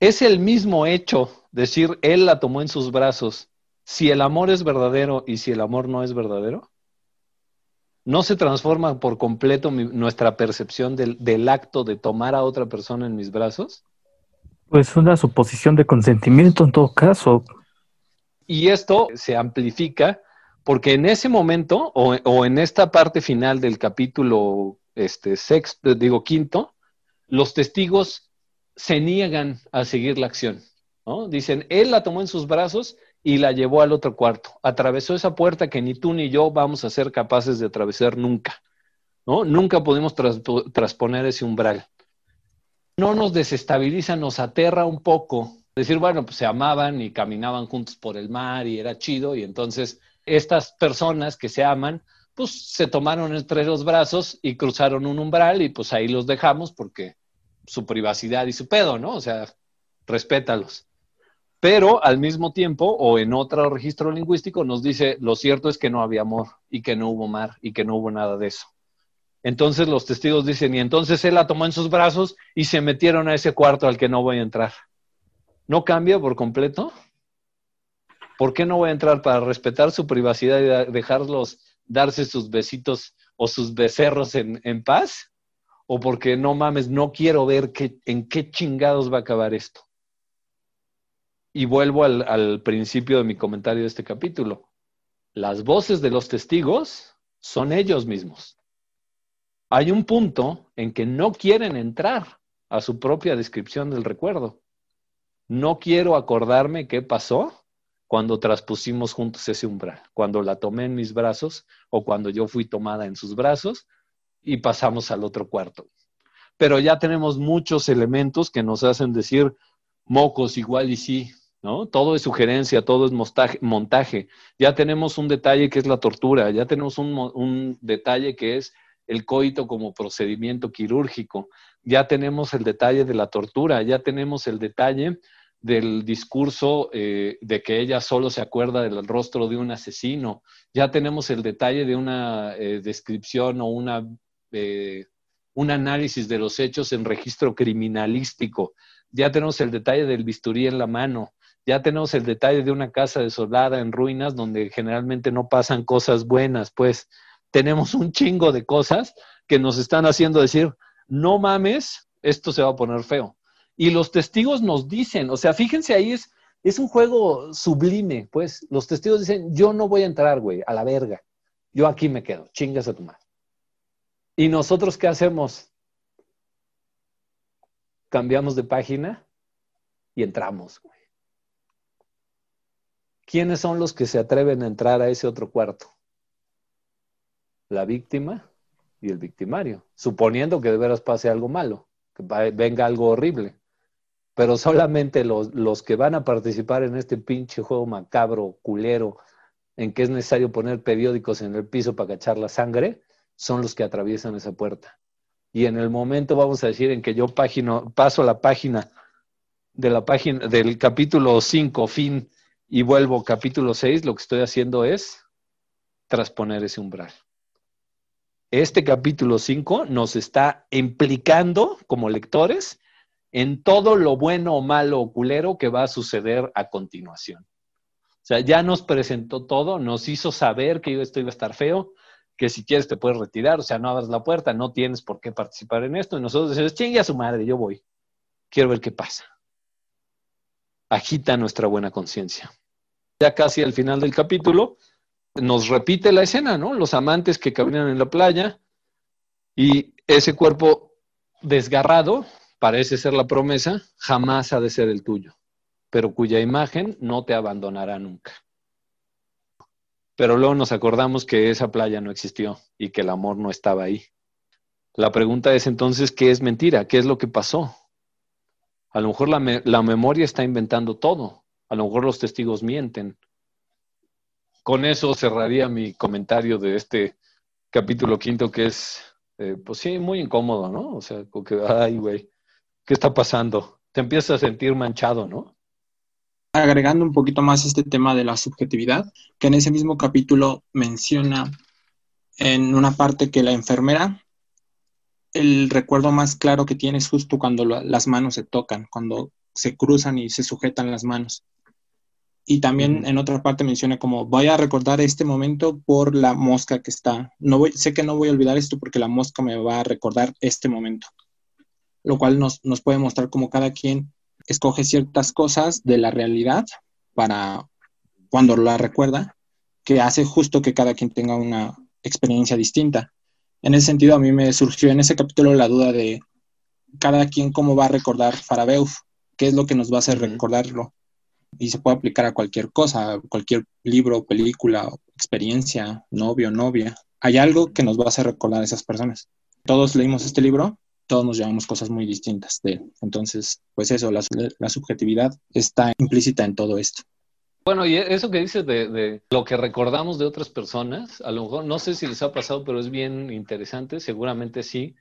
Es el mismo hecho decir él la tomó en sus brazos si el amor es verdadero y si el amor no es verdadero. ¿No se transforma por completo nuestra percepción del, del acto de tomar a otra persona en mis brazos? Pues una suposición de consentimiento en todo caso. Y esto se amplifica porque en ese momento, o, en esta parte final del capítulo este, sexto, digo quinto, los testigos se niegan a seguir la acción. ¿no? Dicen, él la tomó en sus brazos y la llevó al otro cuarto. Atravesó esa puerta que ni tú ni yo vamos a ser capaces de atravesar nunca. ¿no? Nunca pudimos trasponer ese umbral. No nos desestabiliza, nos aterra un poco. Decir, bueno, pues se amaban y caminaban juntos por el mar y era chido y entonces estas personas que se aman, pues se tomaron entre los brazos y cruzaron un umbral y pues ahí los dejamos porque su privacidad y su pedo, ¿no? O sea, respétalos. Pero al mismo tiempo, o en otro registro lingüístico, nos dice, lo cierto es que no había amor y que no hubo mar y que no hubo nada de eso. Entonces los testigos dicen, y entonces él la tomó en sus brazos y se metieron a ese cuarto al que no voy a entrar. ¿No cambia por completo? ¿Por qué no voy a entrar para respetar su privacidad y dejarlos darse sus besitos o sus becerros en, paz? ¿O porque no mames, no quiero ver en qué chingados va a acabar esto? Y vuelvo al, principio de mi comentario de este capítulo. Las voces de los testigos son ellos mismos. Hay un punto en que no quieren entrar a su propia descripción del recuerdo. No quiero acordarme qué pasó cuando traspusimos juntos ese umbral, cuando la tomé en mis brazos o cuando yo fui tomada en sus brazos y pasamos al otro cuarto. Pero ya tenemos muchos elementos que nos hacen decir mocos igual y sí, ¿no? Todo es sugerencia, todo es montaje. Ya tenemos un detalle que es la tortura, ya tenemos un, un detalle que es el coito como procedimiento quirúrgico, ya tenemos el detalle de la tortura, ya tenemos el detalle del discurso eh, de que ella solo se acuerda del rostro de un asesino. Ya tenemos el detalle de una eh, descripción o una, eh, un análisis de los hechos en registro criminalístico. Ya tenemos el detalle del bisturí en la mano. Ya tenemos el detalle de una casa desolada en ruinas donde generalmente no pasan cosas buenas. Pues tenemos un chingo de cosas que nos están haciendo decir, no mames, esto se va a poner feo. Y los testigos nos dicen, o sea, fíjense ahí, es, es un juego sublime, pues los testigos dicen, yo no voy a entrar, güey, a la verga. Yo aquí me quedo, chingas a tu madre. ¿Y nosotros qué hacemos? Cambiamos de página y entramos. ¿Quiénes son los que se atreven a entrar a ese otro cuarto? La víctima y el victimario, suponiendo que de veras pase algo malo, que venga algo horrible pero solamente los, los que van a participar en este pinche juego macabro, culero, en que es necesario poner periódicos en el piso para cachar la sangre, son los que atraviesan esa puerta. Y en el momento, vamos a decir, en que yo paso la página de la página del capítulo 5, fin, y vuelvo capítulo 6, lo que estoy haciendo es transponer ese umbral. Este capítulo 5 nos está implicando como lectores en todo lo bueno o malo o culero que va a suceder a continuación. O sea, ya nos presentó todo, nos hizo saber que esto iba a estar feo, que si quieres te puedes retirar, o sea, no abras la puerta, no tienes por qué participar en esto. Y nosotros decimos, chingue a su madre, yo voy. Quiero ver qué pasa. Agita nuestra buena conciencia. Ya casi al final del capítulo, nos repite la escena, ¿no? Los amantes que caminan en la playa y ese cuerpo desgarrado, parece ser la promesa, jamás ha de ser el tuyo, pero cuya imagen no te abandonará nunca. Pero luego nos acordamos que esa playa no existió y que el amor no estaba ahí. La pregunta es entonces, ¿qué es mentira? ¿Qué es lo que pasó? A lo mejor la, la memoria está inventando todo. A lo mejor los testigos mienten. Con eso cerraría mi comentario de este capítulo quinto, que es, eh, pues sí, muy incómodo, ¿no? O sea, como que, ay, güey, ¿qué está pasando? Te empiezas a sentir manchado, ¿no? Agregando un poquito más este tema de la subjetividad, que en ese mismo capítulo menciona en una parte que la enfermera, el recuerdo más claro que tiene es justo cuando las manos se tocan, cuando se cruzan y se sujetan las manos. Y también en otra parte menciona como voy a recordar este momento por la mosca que está. No voy, sé que no voy a olvidar esto porque la mosca me va a recordar este momento. Lo cual nos, nos puede mostrar como cada quien escoge ciertas cosas de la realidad para cuando la recuerda, que hace justo que cada quien tenga una experiencia distinta. En ese sentido, a mí me surgió en ese capítulo la duda de cada quien cómo va a recordar Farabeuf, qué es lo que nos va a hacer recordarlo. Y se puede aplicar a cualquier cosa, cualquier libro, película, experiencia, novio, novia. Hay algo que nos va a hacer recordar a esas personas. Todos leímos este libro todos nos llevamos cosas muy distintas de Entonces, pues eso, la, subjetividad está implícita en todo esto. Bueno, y eso que dices de, de, lo que recordamos de otras personas, a lo mejor no sé si les ha pasado, pero es bien interesante, seguramente sí,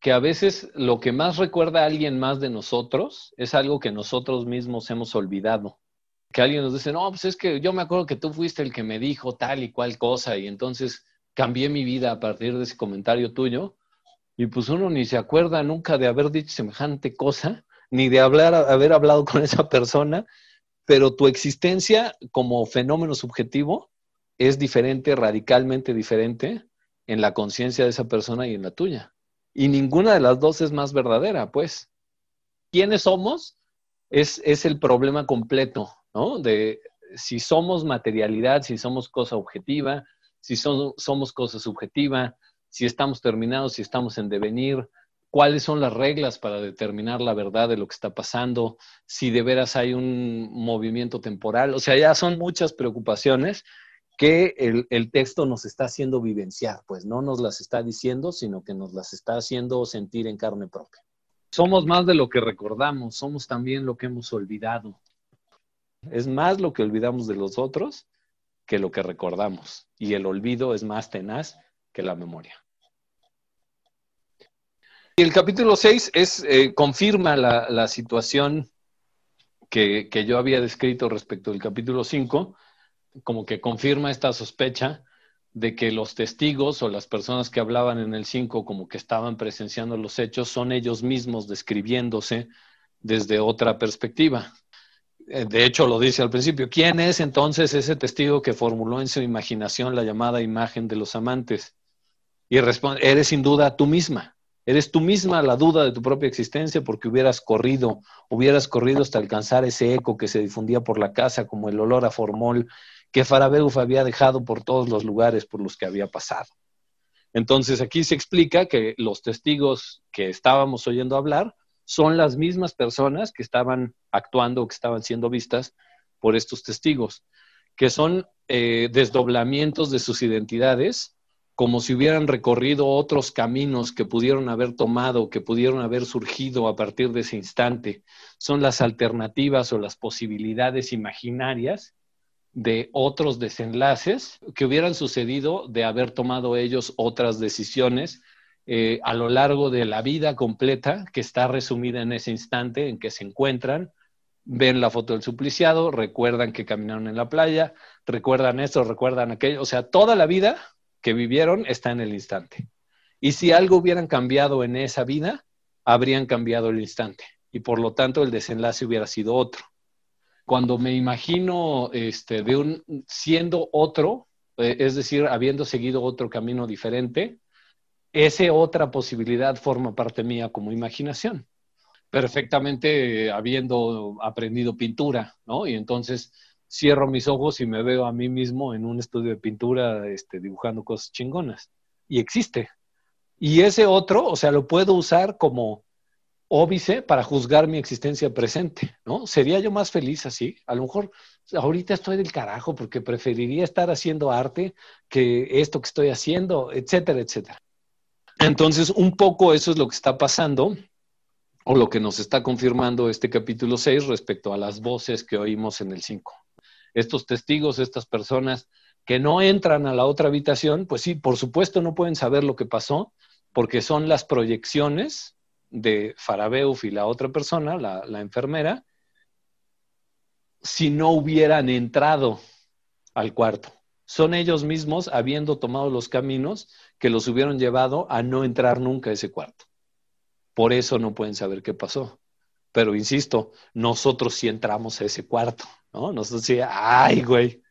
que a veces lo que más recuerda a alguien más de nosotros es algo que nosotros mismos hemos olvidado. Que alguien nos dice, no, pues es que yo me acuerdo que tú fuiste el que me dijo tal y cual cosa y entonces cambié mi vida a partir de ese comentario tuyo y pues uno ni se acuerda nunca de haber dicho semejante cosa, ni de hablar, haber hablado con <laughs> esa persona, pero tu existencia como fenómeno subjetivo es diferente, radicalmente diferente en la conciencia de esa persona y en la tuya. Y ninguna de las dos es más verdadera, pues. ¿Quiénes somos? Es, es el problema completo, ¿no? De si somos materialidad, si somos cosa objetiva, si somos cosa subjetiva, si estamos terminados, si estamos en devenir, cuáles son las reglas para determinar la verdad de lo que está pasando, si de veras hay un movimiento temporal. O sea, ya son muchas preocupaciones que el, texto nos está haciendo vivenciar, pues no nos las está diciendo, sino que nos las está haciendo sentir en carne propia. Somos más de lo que recordamos, somos también lo que hemos olvidado. Es más lo que olvidamos de los otros que lo que recordamos. Y el olvido es más tenaz que la memoria. Y el capítulo 6 es, eh, confirma la, situación que, yo había descrito respecto del capítulo 5, como que confirma esta sospecha de que los testigos o las personas que hablaban en el 5 como que estaban presenciando los hechos son ellos mismos describiéndose desde otra perspectiva. Eh, de hecho, lo dice al principio, ¿quién es entonces ese testigo que formuló en su imaginación la llamada imagen de los amantes? Y responde, eres sin duda tú misma. Eres tú misma la duda de tu propia existencia porque hubieras corrido, hubieras corrido hasta alcanzar ese eco que se difundía por la casa como el olor a formol que Farabeuf había dejado por todos los lugares por los que había pasado. Entonces aquí se explica que los testigos que estábamos oyendo hablar son las mismas personas que estaban actuando que estaban siendo vistas por estos testigos, que son eh, desdoblamientos de sus identidades como si hubieran recorrido otros caminos que pudieron haber tomado, que pudieron haber surgido a partir de ese instante. Son las alternativas o las posibilidades imaginarias de otros desenlaces que hubieran sucedido de haber tomado ellos otras decisiones eh, a lo largo de la vida completa que está resumida en ese instante en que se encuentran, ven la foto del supliciado, recuerdan que caminaron en la playa, recuerdan esto, recuerdan aquello, o sea, toda la vida que vivieron está en el instante. Y si algo hubieran cambiado en esa vida, habrían cambiado el instante. Y por lo tanto el desenlace hubiera sido otro. Cuando me imagino este, de un, siendo otro, eh, es decir, habiendo seguido otro camino diferente, esa otra posibilidad forma parte mía como imaginación. Perfectamente habiendo aprendido pintura, ¿no? Y entonces cierro mis ojos y me veo a mí mismo en un estudio de pintura este, dibujando cosas chingonas. Y existe. Y ese otro, o sea, lo puedo usar como óbice para juzgar mi existencia presente, ¿no? ¿Sería yo más feliz así? A lo mejor ahorita estoy del carajo porque preferiría estar haciendo arte que esto que estoy haciendo, etcétera, etcétera. Entonces, un poco eso es lo que está pasando o lo que nos está confirmando este capítulo 6 respecto a las voces que oímos en el 5. Estos testigos, estas personas que no entran a la otra habitación, pues sí, por supuesto no pueden saber lo que pasó porque son las proyecciones de Farabeuf y la otra persona, la, enfermera, si no hubieran entrado al cuarto. Son ellos mismos, habiendo tomado los caminos, que los hubieran llevado a no entrar nunca a ese cuarto. Por eso no pueden saber qué pasó. Pero insisto, nosotros sí entramos a ese cuarto, ¿no? Nosotros sí, ay, güey.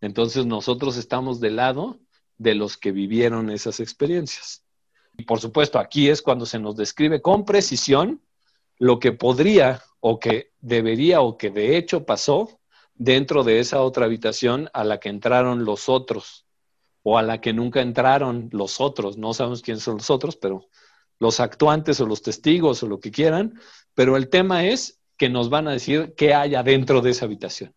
Entonces nosotros estamos del lado de los que vivieron esas experiencias. Y por supuesto, aquí es cuando se nos describe con precisión lo que podría o que debería o que de hecho pasó dentro de esa otra habitación a la que entraron los otros o a la que nunca entraron los otros. No sabemos quiénes son los otros, pero los actuantes o los testigos o lo que quieran. Pero el tema es que nos van a decir qué hay adentro de esa habitación.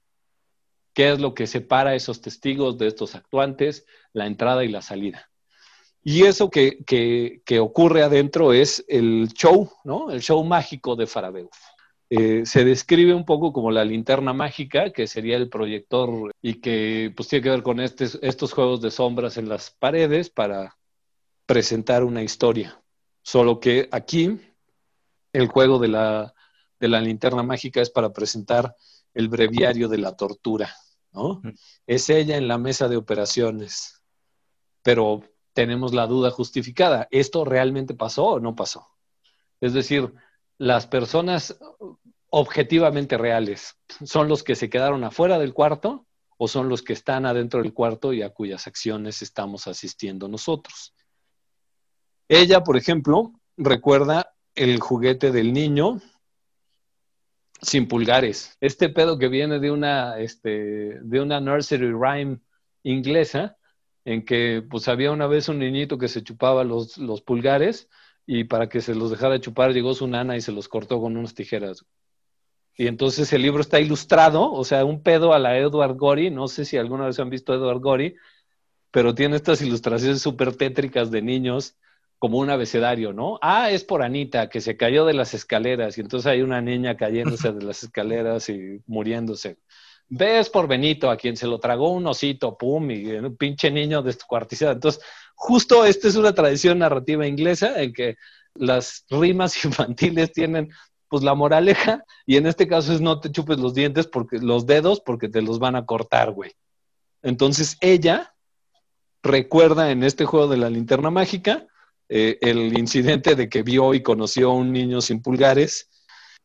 ¿Qué es lo que separa a esos testigos de estos actuantes, la entrada y la salida? Y eso que, ocurre adentro es el show, ¿no? El show mágico de Farabeuf. Eh, se describe un poco como la linterna mágica, que sería el proyector y que pues tiene que ver con estos juegos de sombras en las paredes para presentar una historia. Solo que aquí el juego de la, de la linterna mágica es para presentar el breviario de la tortura, ¿no? Es ella en la mesa de operaciones, pero tenemos la duda justificada. ¿Esto realmente pasó o no pasó? Es decir, las personas objetivamente reales son los que se quedaron afuera del cuarto o son los que están adentro del cuarto y a cuyas acciones estamos asistiendo nosotros. Ella, por ejemplo, recuerda el juguete del niño sin pulgares. Este pedo que viene de una, este, de una nursery rhyme inglesa, en que pues había una vez un niñito que se chupaba los, los pulgares y para que se los dejara chupar llegó su nana y se los cortó con unas tijeras. Y entonces el libro está ilustrado, o sea, un pedo a la Edward Gorey, no sé si alguna vez han visto Edward Gorey, pero tiene estas ilustraciones súper tétricas de niños como un abecedario, ¿no? Ah, es por Anita, que se cayó de las escaleras y entonces hay una niña cayéndose de las escaleras y muriéndose. Ves por Benito, a quien se lo tragó un osito, pum, y un pinche niño descuartizado. Entonces, justo esta es una tradición narrativa inglesa en que las rimas <laughs> infantiles tienen pues la moraleja, y en este caso es no te chupes los dientes porque los dedos porque te los van a cortar, güey. Entonces ella recuerda en este juego de la linterna mágica eh, el incidente de que vio y conoció a un niño sin pulgares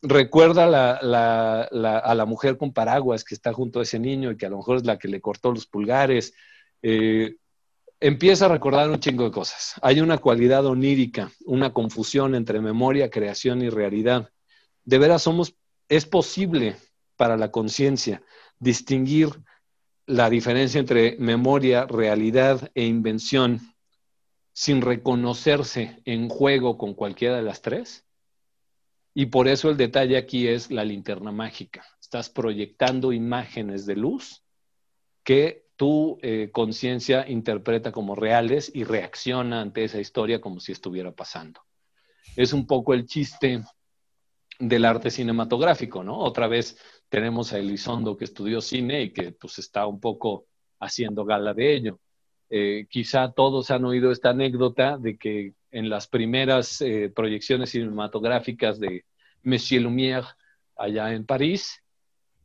recuerda a la mujer con paraguas que está junto a ese niño y que a lo mejor es la que le cortó los pulgares. Eh, empieza a recordar un chingo de cosas. Hay una cualidad onírica, una confusión entre memoria, creación y realidad. De veras somos, es posible para la conciencia distinguir la diferencia entre memoria, realidad e invención sin reconocerse en juego con cualquiera de las tres? Y por eso el detalle aquí es la linterna mágica. Estás proyectando imágenes de luz que tu eh, conciencia interpreta como reales y reacciona ante esa historia como si estuviera pasando. Es un poco el chiste del arte cinematográfico, ¿no? Otra vez tenemos a Elizondo que estudió cine y que pues está un poco haciendo gala de ello. Eh, quizá todos han oído esta anécdota de que en las primeras eh, proyecciones cinematográficas de Monsieur Lumière allá en París,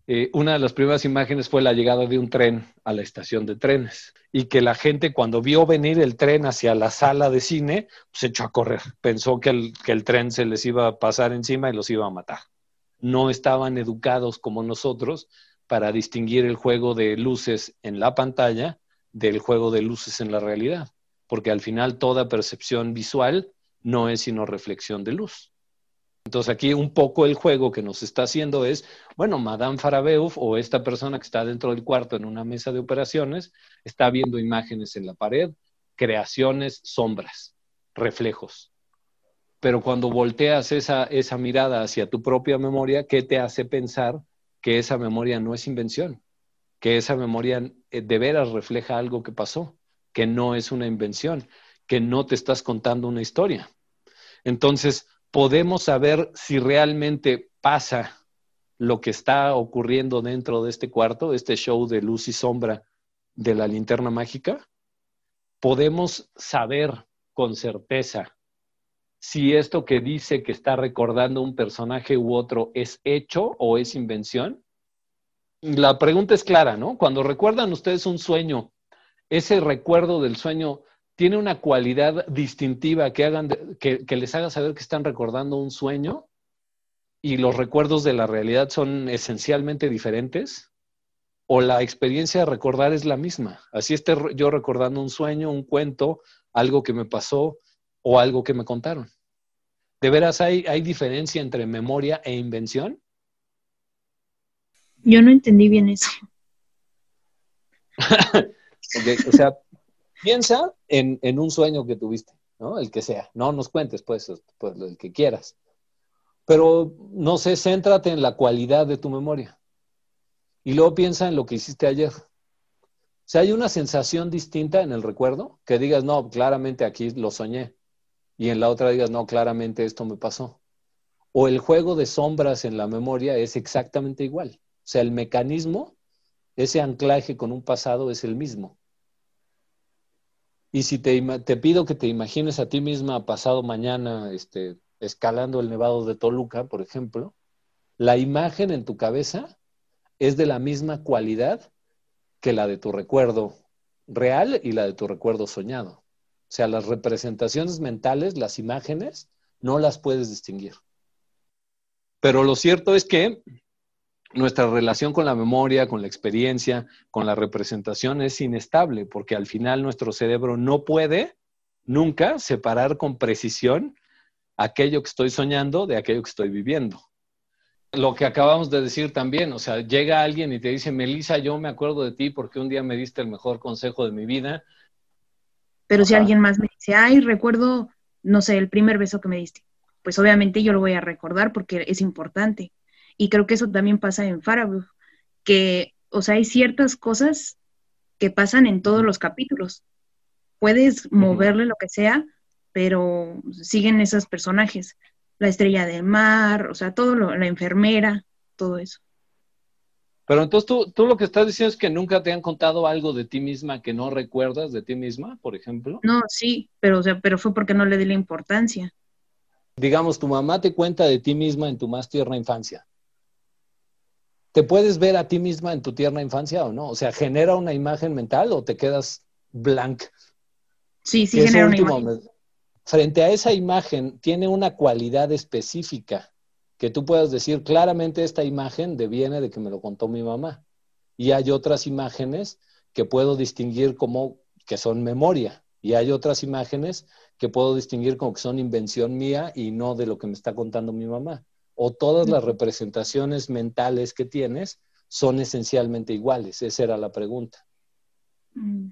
eh, una de las primeras imágenes fue la llegada de un tren a la estación de trenes y que la gente cuando vio venir el tren hacia la sala de cine, pues, se echó a correr. Pensó que el, que el tren se les iba a pasar encima y los iba a matar. No estaban educados como nosotros para distinguir el juego de luces en la pantalla del juego de luces en la realidad, porque al final toda percepción visual no es sino reflexión de luz. Entonces aquí un poco el juego que nos está haciendo es, bueno, Madame Farabeuf o esta persona que está dentro del cuarto en una mesa de operaciones está viendo imágenes en la pared, creaciones, sombras, reflejos. Pero cuando volteas esa, esa mirada hacia tu propia memoria, ¿qué te hace pensar que esa memoria no es invención? Que esa memoria eh, de veras refleja algo que pasó, que no es una invención, que no te estás contando una historia. Entonces, podemos saber si realmente pasa lo que está ocurriendo dentro de este cuarto, este show de luz y sombra de la linterna mágica? ¿Podemos saber con certeza si esto que dice que está recordando un personaje u otro es hecho o es invención? La pregunta es clara, ¿no? Cuando recuerdan ustedes un sueño, ese recuerdo del sueño tiene una cualidad distintiva que, hagan que, les haga saber que están recordando un sueño y los recuerdos de la realidad son esencialmente diferentes? ¿O la experiencia de recordar es la misma? Así esté yo recordando un sueño, un cuento, algo que me pasó o algo que me contaron. ¿De veras hay, hay diferencia entre memoria e invención? Yo no entendí bien eso. <laughs> o sea, Piensa en, un sueño que tuviste, ¿no? El que sea. No nos cuentes, pues, pues, el que quieras. Pero, no sé, céntrate en la cualidad de tu memoria. Y luego piensa en lo que hiciste ayer. O sea, hay una sensación distinta en el recuerdo que digas, no, claramente aquí lo soñé. Y en la otra digas, no, claramente esto me pasó. O el juego de sombras en la memoria es exactamente igual. O sea, el mecanismo, ese anclaje con un pasado es el mismo. Y si te, pido que te imagines a ti misma pasado mañana este, escalando el nevado de Toluca, por ejemplo, la imagen en tu cabeza es de la misma cualidad que la de tu recuerdo real y la de tu recuerdo soñado. O sea, las representaciones mentales, las imágenes, no las puedes distinguir. Pero lo cierto es que nuestra relación con la memoria, con la experiencia, con la representación es inestable, porque al final nuestro cerebro no puede nunca separar con precisión aquello que estoy soñando de aquello que estoy viviendo. Lo que acabamos de decir también, o sea, llega alguien y te dice, Melissa, yo me acuerdo de ti porque un día me diste el mejor consejo de mi vida. Pero si alguien más me dice, ay, recuerdo, no sé, el primer beso que me diste, pues obviamente yo lo voy a recordar porque es importante y creo que eso también pasa en Farabuch, que, o sea, hay ciertas cosas que pasan en todos los capítulos. Puedes moverle lo que sea, pero siguen esos personajes. La estrella del mar, o sea, todo lo, la enfermera, todo eso. Pero entonces tú, tú, lo que estás diciendo es que nunca te han contado algo de ti misma que no recuerdas de ti misma, por ejemplo. No, sí, pero, o sea, pero fue porque no le di la importancia. Digamos, tu mamá te cuenta de ti misma en tu más tierna infancia. ¿Te puedes ver a ti misma en tu tierna infancia o no? O sea, ¿genera una imagen mental o te quedas blank? Sí, sí, genera una imagen. Frente a esa imagen, tiene una cualidad específica que tú puedas decir claramente esta imagen deviene de que me lo contó mi mamá. Y hay otras imágenes que puedo distinguir como que son memoria. Y hay otras imágenes que puedo distinguir como que son invención mía y no de lo que me está contando mi mamá o todas las representaciones mentales que tienes son esencialmente iguales? Esa era la pregunta. Mm,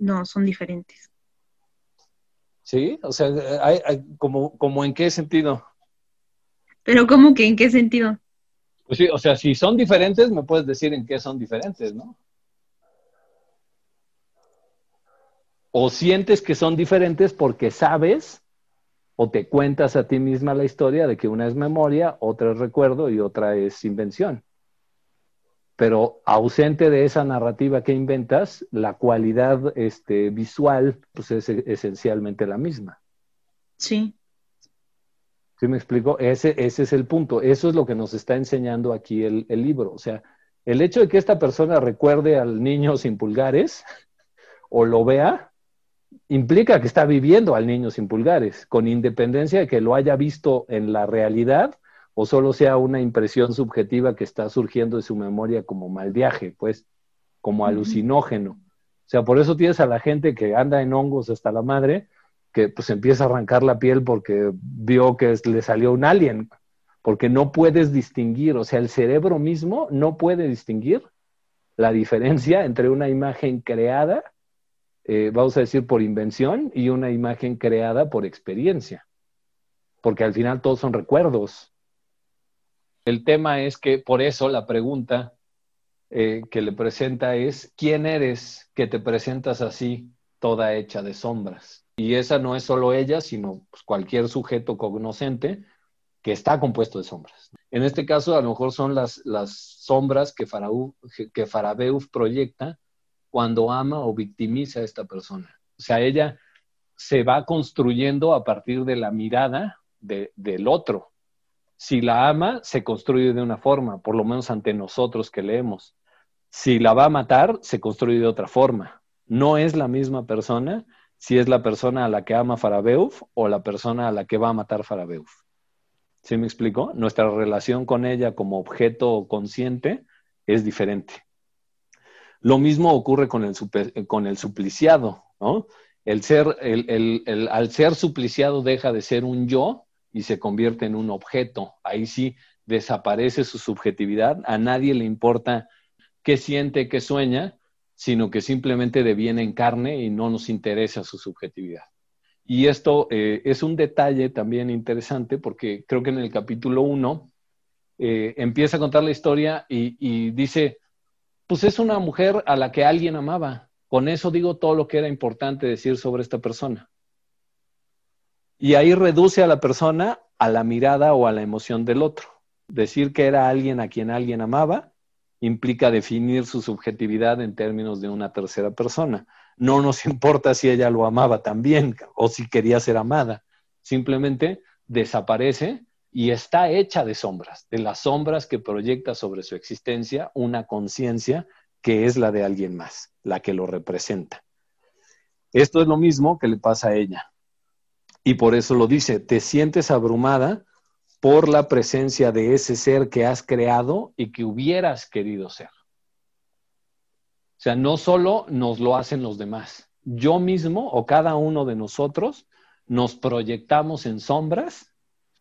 no, son diferentes. Sí, o sea, como, como en qué sentido? Pero ¿cómo que en qué sentido? Pues sí, o sea, si son diferentes, me puedes decir en qué son diferentes, ¿no? O sientes que son diferentes porque sabes o te cuentas a ti misma la historia de que una es memoria, otra es recuerdo y otra es invención. Pero ausente de esa narrativa que inventas, la cualidad este, visual pues es esencialmente la misma. Sí. ¿Sí me explico? Ese, ese es el punto. Eso es lo que nos está enseñando aquí el, el libro. O sea, el hecho de que esta persona recuerde al niño <laughs> sin pulgares o lo vea, implica que está viviendo al niño sin pulgares, con independencia de que lo haya visto en la realidad o solo sea una impresión subjetiva que está surgiendo de su memoria como mal viaje, pues, como alucinógeno. O sea, por eso tienes a la gente que anda en hongos hasta la madre, que pues empieza a arrancar la piel porque vio que le salió un alien, porque no puedes distinguir, o sea, el cerebro mismo no puede distinguir la diferencia entre una imagen creada, eh, vamos a decir, por invención y una imagen creada por experiencia, porque al final todos son recuerdos. El tema es que por eso la pregunta eh, que le presenta es, ¿quién eres que te presentas así, toda hecha de sombras? Y esa no es solo ella, sino pues, cualquier sujeto cognoscente que está compuesto de sombras. En este caso, a lo mejor son las, las sombras que, que Farabeuf proyecta cuando ama o victimiza a esta persona. O sea, ella se va construyendo a partir de la mirada del otro. Si la ama, se construye de una forma, por lo menos ante nosotros que leemos. Si la va a matar, se construye de otra forma. No es la misma persona si es la persona a la que ama Farabeuf o la persona a la que va a matar Farabeuf. ¿Sí me explico? Nuestra relación con ella como objeto consciente es diferente. Lo mismo ocurre con el, el supliciado, ¿no? El ser, al ser supliciado deja de ser un yo y se convierte en un objeto. Ahí sí desaparece su subjetividad, a nadie le importa qué siente, qué sueña, sino que simplemente deviene en carne y no nos interesa su subjetividad. Y esto eh, es un detalle también interesante porque creo que en el capítulo 1 eh, empieza a contar la historia y, dice, pues es una mujer a la que alguien amaba. Con eso digo todo lo que era importante decir sobre esta persona. Y ahí reduce a la persona a la mirada o a la emoción del otro. Decir que era alguien a quien alguien amaba implica definir su subjetividad en términos de una tercera persona no nos <laughs> importa si ella lo amaba también o si quería ser amada. Simplemente desaparece y está hecha de sombras, de las sombras que proyecta sobre su existencia una conciencia que es la de alguien más, la que lo representa. Esto es lo mismo que le pasa a ella. Y por eso lo dice, te sientes abrumada por la presencia de ese ser que has creado y que hubieras querido ser. O sea, no solo nos lo hacen los demás. Yo mismo o cada uno de nosotros nos proyectamos en sombras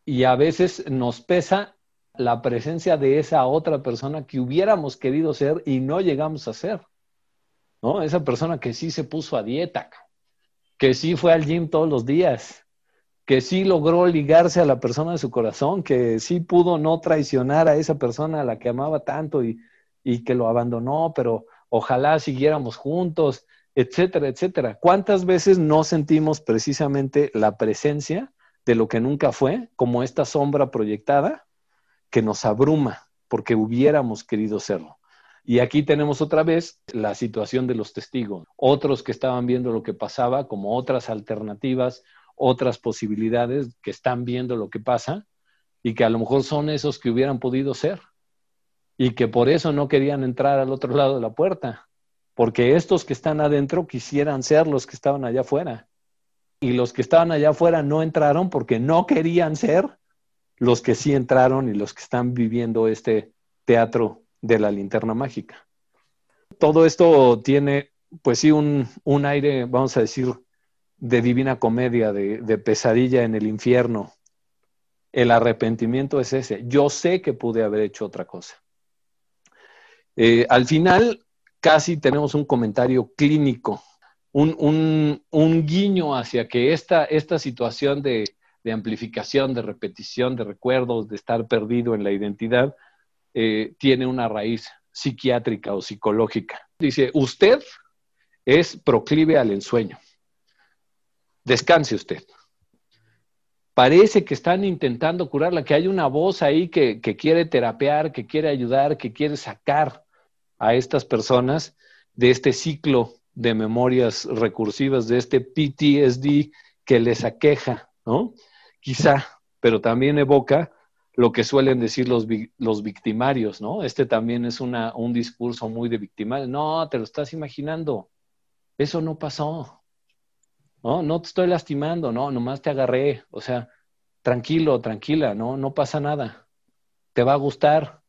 y a veces nos pesa la presencia de esa otra persona que hubiéramos querido ser y no llegamos a ser. ¿No? Esa persona que sí se puso a dieta, que sí fue al gym todos los días, que sí logró ligarse a la persona de su corazón, que sí pudo no traicionar a esa persona a la que amaba tanto y, y que lo abandonó, pero ojalá siguiéramos juntos, etcétera, etcétera. ¿Cuántas veces no sentimos precisamente la presencia de lo que nunca fue, como esta sombra proyectada que nos abruma porque hubiéramos querido serlo? Y aquí tenemos otra vez la situación de los testigos, otros que estaban viendo lo que pasaba como otras alternativas, otras posibilidades que están viendo lo que pasa y que a lo mejor son esos que hubieran podido ser y que por eso no querían entrar al otro lado de la puerta, porque estos que están adentro quisieran ser los que estaban allá afuera. Y los que estaban allá afuera no entraron porque no querían ser los que sí entraron y los que están viviendo este teatro de la linterna mágica. Todo esto tiene, pues sí, un, aire, vamos a decir, de divina comedia, de, de pesadilla en el infierno. El arrepentimiento es ese. Yo sé que pude haber hecho otra cosa. Eh, al final, casi tenemos un comentario clínico, un, guiño hacia que esta, esta situación de, amplificación, de repetición, de recuerdos, de estar perdido en la identidad, eh, tiene una raíz psiquiátrica o psicológica. Dice, usted es proclive al ensueño. Descanse usted. Parece que están intentando curarla, que hay una voz ahí que, que quiere terapear, que quiere ayudar, que quiere sacar a estas personas de este ciclo de memorias recursivas, de este PTSD que les aqueja, ¿no? Quizá, pero también evoca lo que suelen decir los, los victimarios, ¿no? Este también es una, un discurso muy de victimario. No, te lo estás imaginando. Eso no pasó. No, no te estoy lastimando, no, nomás te agarré. O sea, tranquilo, tranquila, no, no pasa nada. Te va a gustar,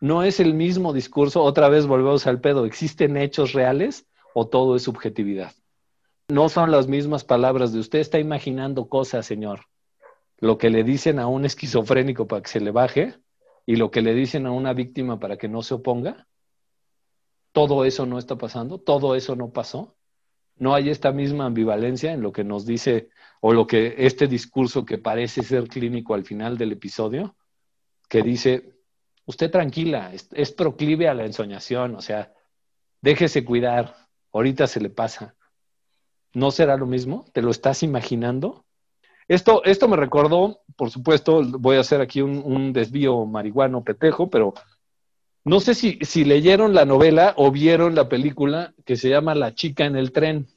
No es el mismo discurso, otra vez volvemos al pedo, ¿existen hechos reales o todo es subjetividad? No son las mismas palabras de usted está imaginando cosas, señor. Lo que le dicen a un esquizofrénico para que se le baje y lo que le dicen a una víctima para que no se oponga, todo eso no está pasando, todo eso no pasó. No hay esta misma ambivalencia en lo que nos dice o lo que este discurso que parece ser clínico al final del episodio, que dice, usted tranquila, es, proclive a la ensoñación, o sea, déjese cuidar, ahorita se le pasa. ¿No será lo mismo? ¿Te lo estás imaginando? Esto, esto me recordó, por supuesto, voy a hacer aquí un, desvío marihuano petejo, pero no sé si, si, leyeron la novela o vieron la película que se llama La chica en el tren.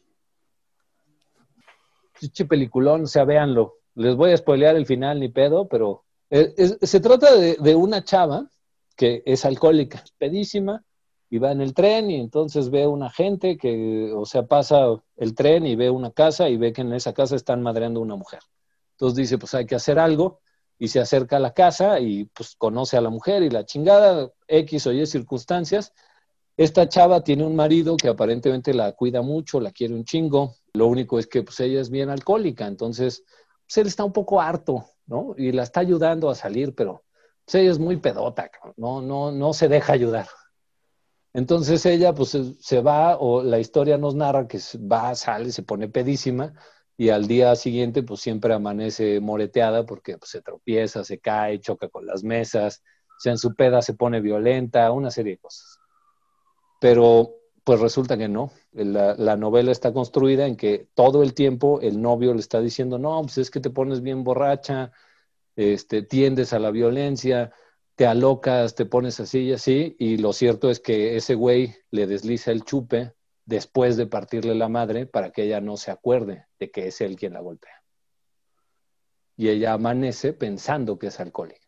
Chiche peliculón, o sea, véanlo. Les voy a spoilear el final, ni pedo, pero eh, se trata de, de, una chava que es alcohólica, pedísima, y va en el tren y entonces ve una gente que, o sea, pasa el tren y ve una casa y ve que en esa casa están madreando una mujer. Entonces dice, pues hay que hacer algo y se acerca a la casa y pues conoce a la mujer y la chingada, X o Y circunstancias. Esta chava tiene un marido que aparentemente la cuida mucho, la quiere un chingo. Lo único es que pues ella es bien alcohólica, entonces pues él está un poco harto, ¿no? Y la está ayudando a salir, pero pues ella es muy pedota, no, no, no se deja ayudar. Entonces ella pues se va, o la historia nos narra que va, sale, se pone pedísima, y al día siguiente pues siempre amanece moreteada porque pues, se tropieza, se cae, choca con las mesas, o sea, en su peda se pone violenta, una serie de cosas. Pero pues resulta que no. La, la, novela está construida en que todo el tiempo el novio le está diciendo, no, pues es que te pones bien borracha, este, tiendes a la violencia, te alocas, te pones así y así, y lo cierto es que ese güey le desliza el chupe después de partirle la madre para que ella no se acuerde de que es él quien la golpea. Y ella amanece pensando que es alcohólica,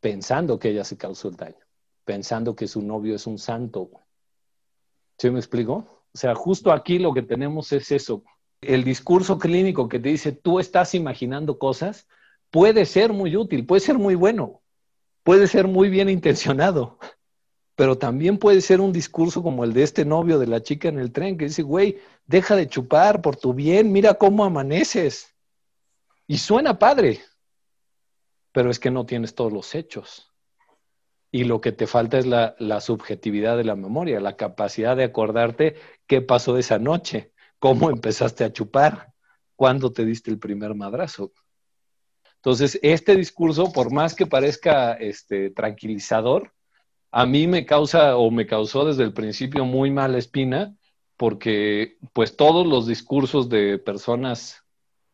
pensando que ella se causó el daño, pensando que su novio es un santo. ¿Sí me explico? O sea, justo aquí lo que tenemos es eso. El discurso clínico que te dice, tú estás imaginando cosas, puede ser muy útil, puede ser muy bueno, puede ser muy bien intencionado, pero también puede ser un discurso como el de este novio de la chica en el tren que dice, güey, deja de chupar por tu bien, mira cómo amaneces. Y suena padre, pero es que no tienes todos los hechos. Y lo que te falta es la, la subjetividad de la memoria, la capacidad de acordarte qué pasó esa noche, cómo empezaste a chupar, cuándo te diste el primer madrazo. Entonces, este discurso, por más que parezca este, tranquilizador, a mí me causa o me causó desde el principio muy mala espina porque pues todos los discursos de personas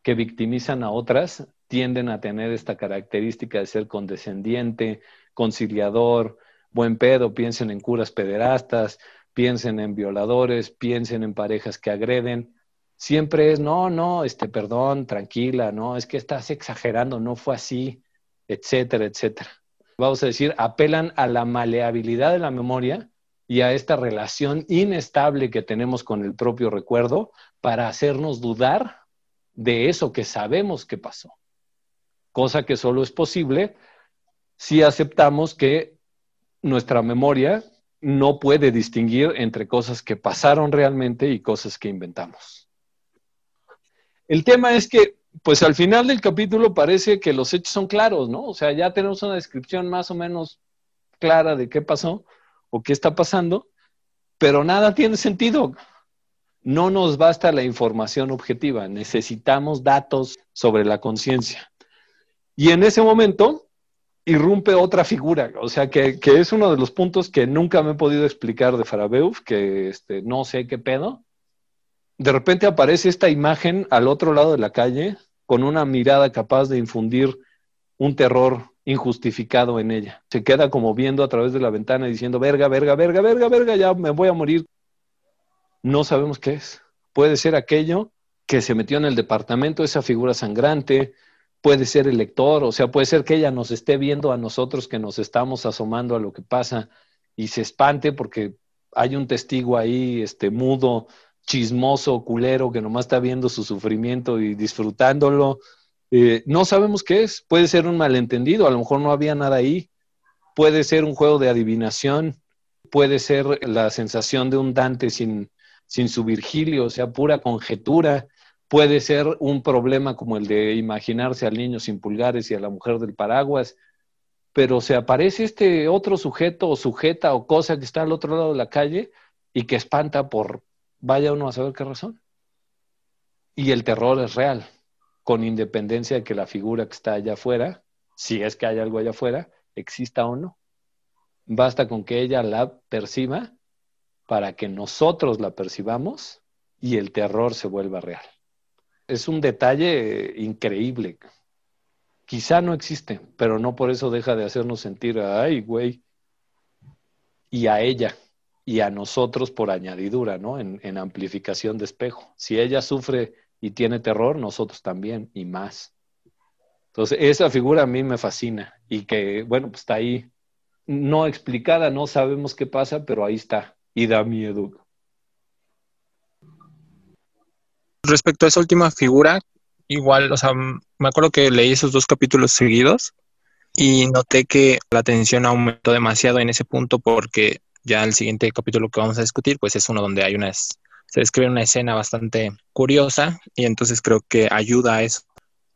que victimizan a otras tienden a tener esta característica de ser condescendiente, conciliador, buen pedo, piensen en curas pederastas, piensen en violadores, piensen en parejas que agreden. Siempre es, no, no, este, perdón, tranquila, no, es que estás exagerando, no fue así, etcétera, etcétera vamos a decir, apelan a la maleabilidad de la memoria y a esta relación inestable que tenemos con el propio recuerdo para hacernos dudar de eso que sabemos que pasó. Cosa que solo es posible si aceptamos que nuestra memoria no puede distinguir entre cosas que pasaron realmente y cosas que inventamos. El tema es que pues al final del capítulo parece que los hechos son claros, ¿no? O sea, ya tenemos una descripción más o menos clara de qué pasó o qué está pasando, pero nada tiene sentido. No nos basta la información objetiva, necesitamos datos sobre la conciencia. Y en ese momento irrumpe otra figura, o sea, que, es uno de los puntos que nunca me he podido explicar de Farabeuf, que este, no sé qué pedo, de repente aparece esta imagen al otro lado de la calle con una mirada capaz de infundir un terror injustificado en ella. Se queda como viendo a través de la ventana diciendo, verga, verga, verga, verga, verga, ya me voy a morir. No sabemos qué es. Puede ser aquello que se metió en el departamento, esa figura sangrante, puede ser el lector, o sea, puede ser que ella nos esté viendo a nosotros que nos estamos asomando a lo que pasa y se espante porque hay un testigo ahí, este, mudo, chismoso, culero, que nomás está viendo su sufrimiento y disfrutándolo. Eh, no sabemos qué es, puede ser un malentendido, a lo mejor no había nada ahí, puede ser un juego de adivinación, puede ser la sensación de un Dante sin, sin su Virgilio, o sea, pura conjetura, puede ser un problema como el de imaginarse al niño sin pulgares y a la mujer del paraguas, pero se aparece este otro sujeto o sujeta o cosa que está al otro lado de la calle y que espanta por vaya uno a saber qué razón. Y el terror es real, con independencia de que la figura que está allá afuera, si es que hay algo allá afuera, exista o no. Basta con que ella la perciba para que nosotros la percibamos y el terror se vuelva real. Es un detalle increíble. Quizá no existe, pero no por eso deja de hacernos sentir, ay, güey, y a ella y a nosotros por añadidura, ¿no? En, amplificación de espejo. Si ella sufre y tiene terror, nosotros también y más. Entonces, esa figura a mí me fascina y que, bueno, pues está ahí, no explicada, no sabemos qué pasa, pero ahí está y da miedo. Respecto a esa última figura, igual, o sea, me acuerdo que leí esos dos capítulos seguidos y noté que la tensión aumentó demasiado en ese punto porque ya el siguiente capítulo que vamos a discutir, pues es uno donde hay una, se describe una escena bastante curiosa y entonces creo que ayuda a eso.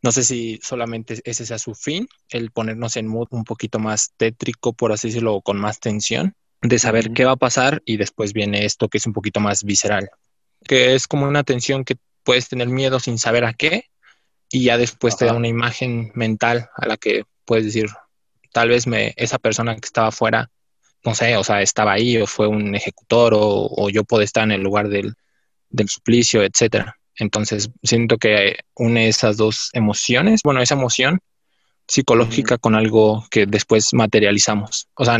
No sé si solamente ese sea su fin, el ponernos en mood un poquito más tétrico, por así decirlo, con más tensión, de saber qué va a pasar y después viene esto que es un poquito más visceral, que es como una tensión que puedes tener miedo sin saber a qué y ya después te da una imagen mental a la que puedes decir, tal vez me, esa persona que estaba afuera no sé, o sea, estaba ahí o fue un ejecutor o, yo puedo estar en el lugar del, suplicio, etcétera. Entonces, siento que une esas dos emociones, bueno, esa emoción psicológica con algo que después materializamos. O sea,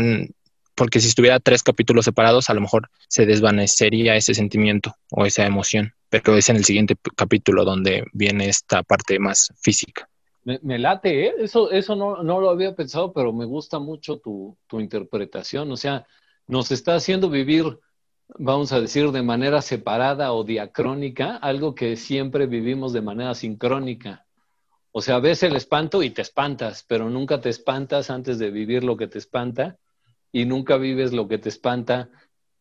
porque si estuviera tres capítulos separados, a lo mejor se desvanecería ese sentimiento o esa emoción, pero es en el siguiente capítulo donde viene esta parte más física. Me, late, ¿eh? Eso, eso no, no, lo había pensado, pero me gusta mucho tu, tu interpretación. O sea, nos está haciendo vivir, vamos a decir, de manera separada o diacrónica, algo que siempre vivimos de manera sincrónica. O sea, ves el espanto y te espantas, pero nunca te espantas antes de vivir lo que te espanta y nunca vives lo que te espanta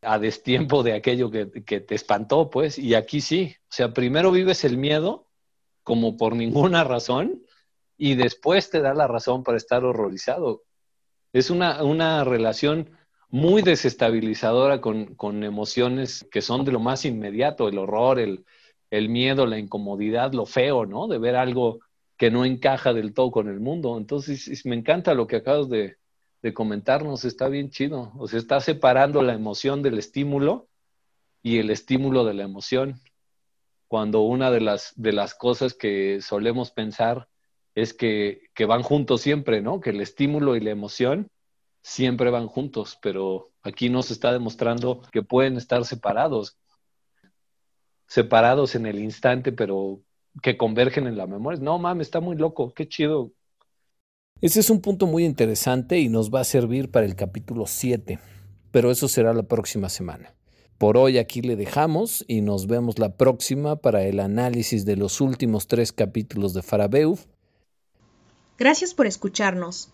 a destiempo de aquello que, que te espantó, pues. Y aquí sí. O sea, primero vives el miedo como por ninguna razón y después te da la razón para estar horrorizado. Es una, una relación muy desestabilizadora con, con, emociones que son de lo más inmediato, el horror, el, el, miedo, la incomodidad, lo feo, ¿no? De ver algo que no encaja del todo con el mundo. Entonces, me encanta lo que acabas de, de comentarnos, está bien chido. O sea, está separando la emoción del estímulo y el estímulo de la emoción. Cuando una de las, de las cosas que solemos pensar es que, van juntos siempre, ¿no? Que el estímulo y la emoción siempre van juntos, pero aquí nos está demostrando que pueden estar separados, separados en el instante, pero que convergen en la memoria. No mames, está muy loco, qué chido. Ese es un punto muy interesante y nos va a servir para el capítulo 7, pero eso será la próxima semana. Por hoy aquí le dejamos y nos vemos la próxima para el análisis de los últimos tres capítulos de Farabeuf Gracias por escucharnos.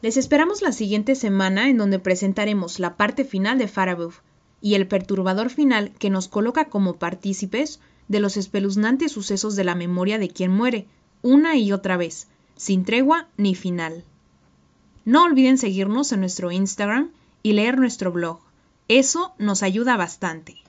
Les esperamos la siguiente semana en donde presentaremos la parte final de Farabeuf y el perturbador final que nos coloca como partícipes de los espeluznantes sucesos de la memoria de quien muere, una y otra vez, sin tregua ni final. No olviden seguirnos en nuestro Instagram y leer nuestro blog. Eso nos ayuda bastante.